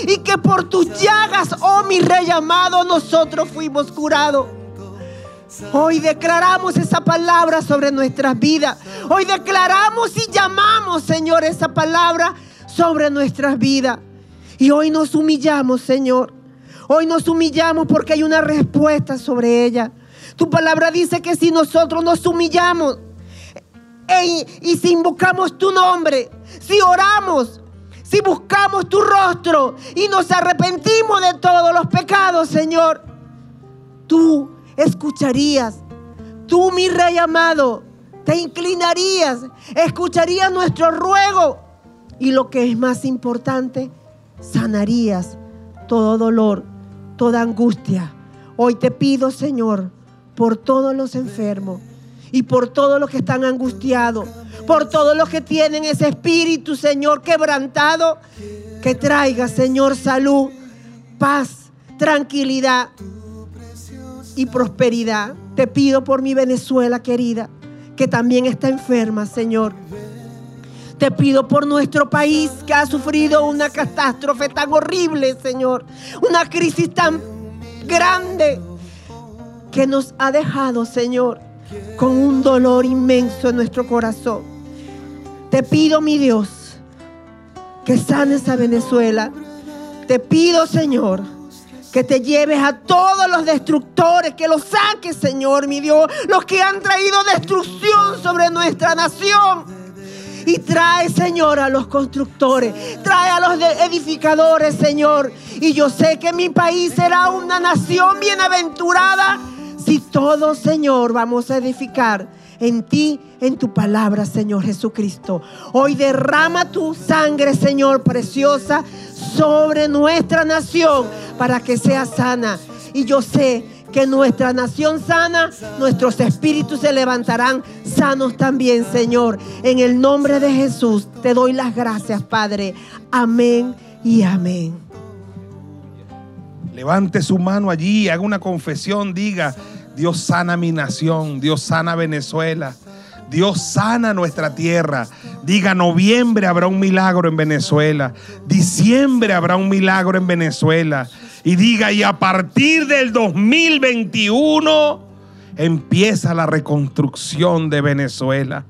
D: Y que por tus llagas, oh mi rey amado, nosotros fuimos curados. Hoy declaramos esa palabra sobre nuestras vidas. Hoy declaramos y llamamos, Señor, esa palabra sobre nuestras vidas. Y hoy nos humillamos, Señor. Hoy nos humillamos porque hay una respuesta sobre ella. Tu palabra dice que si nosotros nos humillamos e- y si invocamos tu nombre, si oramos, si buscamos tu rostro y nos arrepentimos de todos los pecados, Señor, tú escucharías, tú mi rey amado, te inclinarías, escucharías nuestro ruego y lo que es más importante, sanarías todo dolor, toda angustia. Hoy te pido, Señor, por todos los enfermos y por todos los que están angustiados, por todos los que tienen ese espíritu, Señor, quebrantado, que traiga, Señor, salud, paz, tranquilidad y prosperidad. Te pido por mi Venezuela querida, que también está enferma, Señor. Te pido por nuestro país que ha sufrido una catástrofe tan horrible, Señor. Una crisis tan grande que nos ha dejado, Señor, con un dolor inmenso en nuestro corazón. Te pido, mi Dios, que sanes a Venezuela. Te pido, Señor, que te lleves a todos los destructores, que los saques, Señor, mi Dios, los que han traído destrucción sobre nuestra nación. Y trae, Señor, a los constructores, trae a los edificadores, Señor. Y yo sé que mi país será una nación bienaventurada si todos, Señor, vamos a edificar en ti, en tu palabra, Señor Jesucristo. Hoy derrama tu sangre, Señor, preciosa, sobre nuestra nación para que sea sana. Y yo sé que nuestra nación sana, nuestros espíritus se levantarán sanos también, Señor. En el nombre de Jesús te doy las gracias, Padre. Amén y amén.
B: Levante su mano allí, haga una confesión, diga, Dios sana mi nación, Dios sana Venezuela, Dios sana nuestra tierra. Diga, noviembre habrá un milagro en Venezuela, diciembre habrá un milagro en Venezuela. Y diga, y a partir del 2021 empieza la reconstrucción de Venezuela.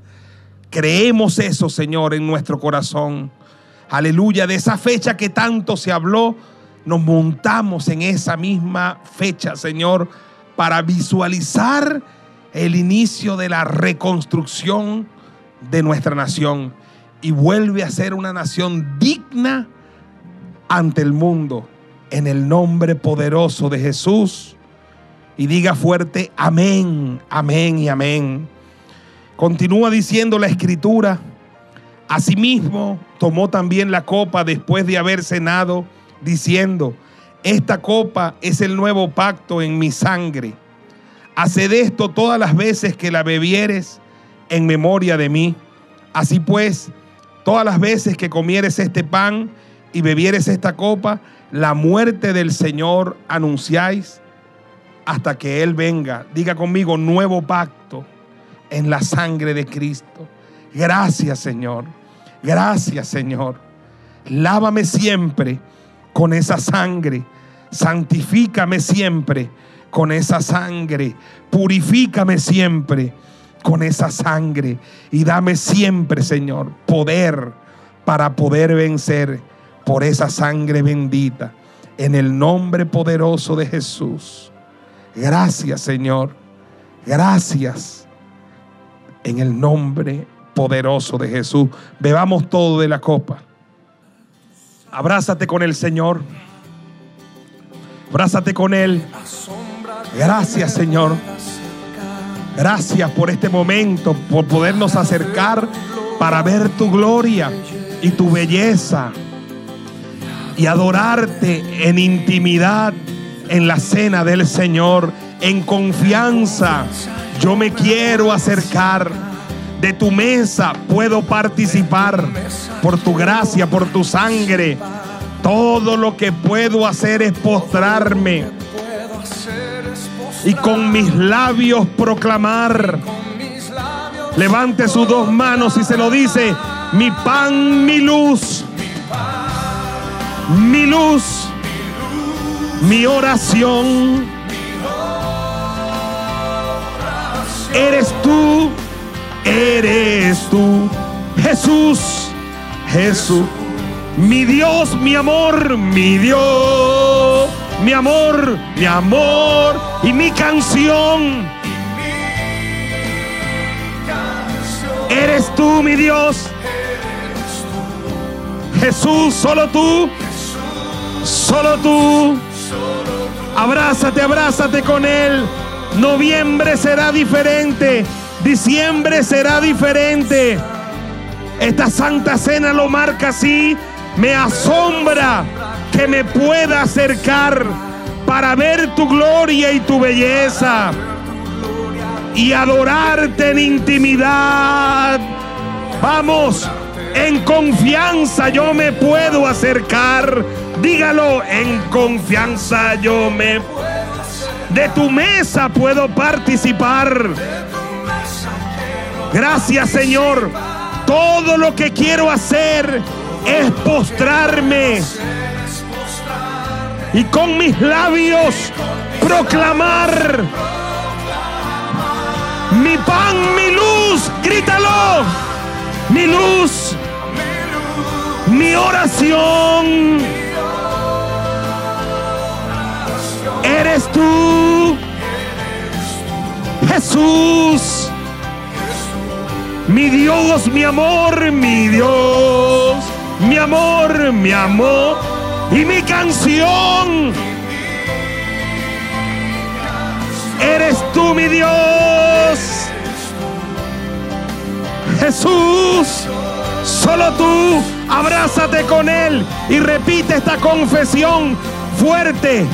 B: Creemos eso, Señor, en nuestro corazón. Aleluya, de esa fecha que tanto se habló, nos montamos en esa misma fecha, Señor, para visualizar el inicio de la reconstrucción de nuestra nación y vuelve a ser una nación digna ante el mundo en el nombre poderoso de Jesús. Y diga fuerte, amén, amén y amén. Continúa diciendo la escritura. Asimismo, tomó también la copa después de haber cenado, diciendo, esta copa es el nuevo pacto en mi sangre. Haced esto todas las veces que la bebieres en memoria de mí. Así pues, todas las veces que comieres este pan y bebieres esta copa, la muerte del Señor anunciáis hasta que Él venga. Diga conmigo, nuevo pacto en la sangre de Cristo. Gracias Señor. Gracias Señor. Lávame siempre con esa sangre. Santifícame siempre con esa sangre. Purifícame siempre con esa sangre. Y dame siempre, Señor, poder para poder vencer por esa sangre bendita. En el nombre poderoso de Jesús. Gracias, Señor. Gracias. En el nombre poderoso de Jesús. Bebamos todo de la copa. Abrázate con el Señor. Abrázate con Él. Gracias, Señor. Gracias por este momento, por podernos acercar para ver tu gloria y tu belleza y adorarte en intimidad en la cena del Señor, en confianza. Yo me quiero acercar. De tu mesa puedo participar por tu gracia, por tu sangre. Todo lo que puedo hacer es postrarme y con mis labios proclamar. Levante sus dos manos y se lo dice, mi pan, mi luz, mi luz, mi oración. Eres tú, eres tú, Jesús, Jesús, mi Dios, mi amor, mi Dios, mi amor, mi amor y mi canción. Eres tú, mi Dios. Jesús, solo tú. Solo tú. Abrázate, abrázate con Él. Noviembre será diferente. Diciembre será diferente. Esta santa cena lo marca así. Me asombra que me pueda acercar para ver tu gloria y tu belleza y adorarte en intimidad. Vamos, en confianza yo me puedo acercar. Dígalo, en confianza yo me... De tu mesa puedo participar. Gracias Señor. Todo lo que quiero hacer es postrarme y con mis labios proclamar mi pan, mi luz, grítalo, mi luz, mi oración. Eres tú, Jesús, mi Dios, mi amor, mi Dios, mi amor, mi amor y mi canción. Eres tú, mi Dios. Jesús, solo tú, abrázate con Él y repite esta confesión fuerte.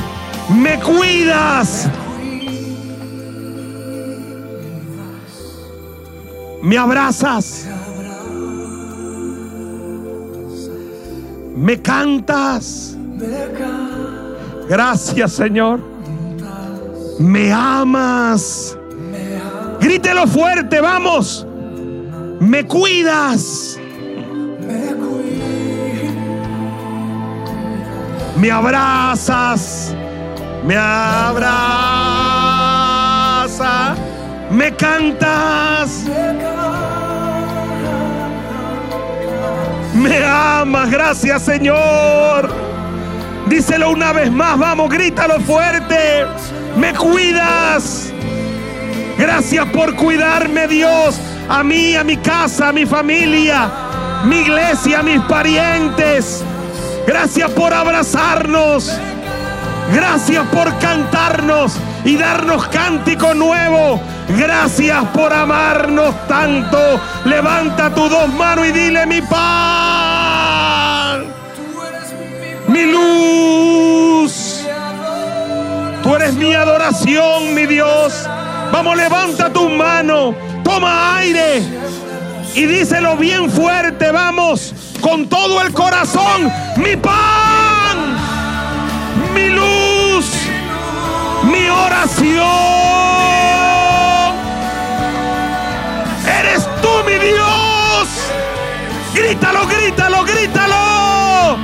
B: Me cuidas. Me abrazas. Me cantas. Gracias, Señor. Me amas. Grítelo fuerte, vamos. Me cuidas. Me abrazas. Me abrazas. Me cantas. Me amas. Gracias, Señor. Díselo una vez más, vamos, grítalo fuerte. Me cuidas. Gracias por cuidarme, Dios. A mí, a mi casa, a mi familia, mi iglesia, a mis parientes. Gracias por abrazarnos. Gracias por cantarnos y darnos cántico nuevo. Gracias por amarnos tanto. Levanta tus dos manos y dile mi pan. Mi luz. Tú eres mi adoración, mi Dios. Vamos, levanta tu mano. Toma aire. Y díselo bien fuerte, vamos. Con todo el corazón. Mi pan. Mi luz. Mi oración. Mi Dios. Grítalo, grítalo, grítalo.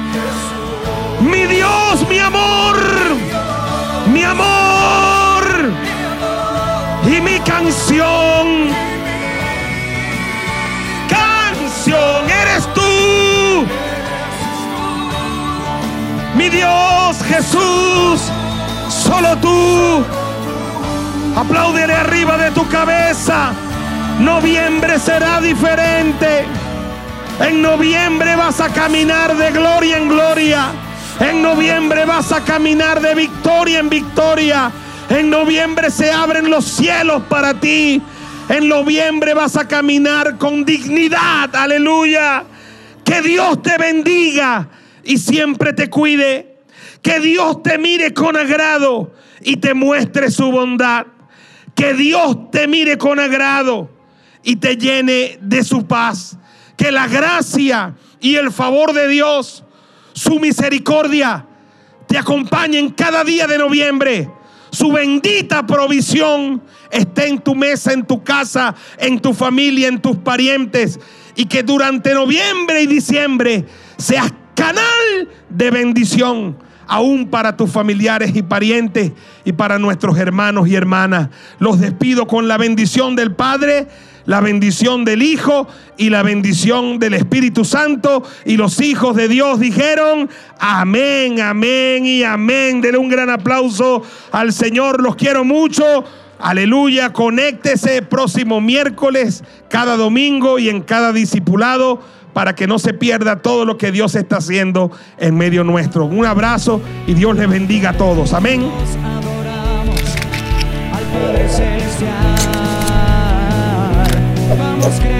B: Mi Dios, mi amor. Mi amor. Y mi canción. Canción, eres tú. Mi Dios, Jesús. Solo tú. Apláudele arriba de tu cabeza. Noviembre será diferente. En noviembre vas a caminar de gloria en gloria. En noviembre vas a caminar de victoria en victoria. En noviembre se abren los cielos para ti. En noviembre vas a caminar con dignidad. Aleluya. Que Dios te bendiga y siempre te cuide. Que Dios te mire con agrado y te muestre su bondad. Que Dios te mire con agrado y te llene de su paz. Que la gracia y el favor de Dios, su misericordia, te acompañen cada día de noviembre. Su bendita provisión esté en tu mesa, en tu casa, en tu familia, en tus parientes. Y que durante noviembre y diciembre seas canal de bendición aún para tus familiares y parientes y para nuestros hermanos y hermanas. Los despido con la bendición del Padre, la bendición del Hijo y la bendición del Espíritu Santo. Y los hijos de Dios dijeron, amén, amén y amén. Denle un gran aplauso al Señor, los quiero mucho. Aleluya, conéctese próximo miércoles, cada domingo y en cada discipulado para que no se pierda todo lo que Dios está haciendo en medio nuestro. Un abrazo y Dios les bendiga a todos. Amén.
F: Adoramos al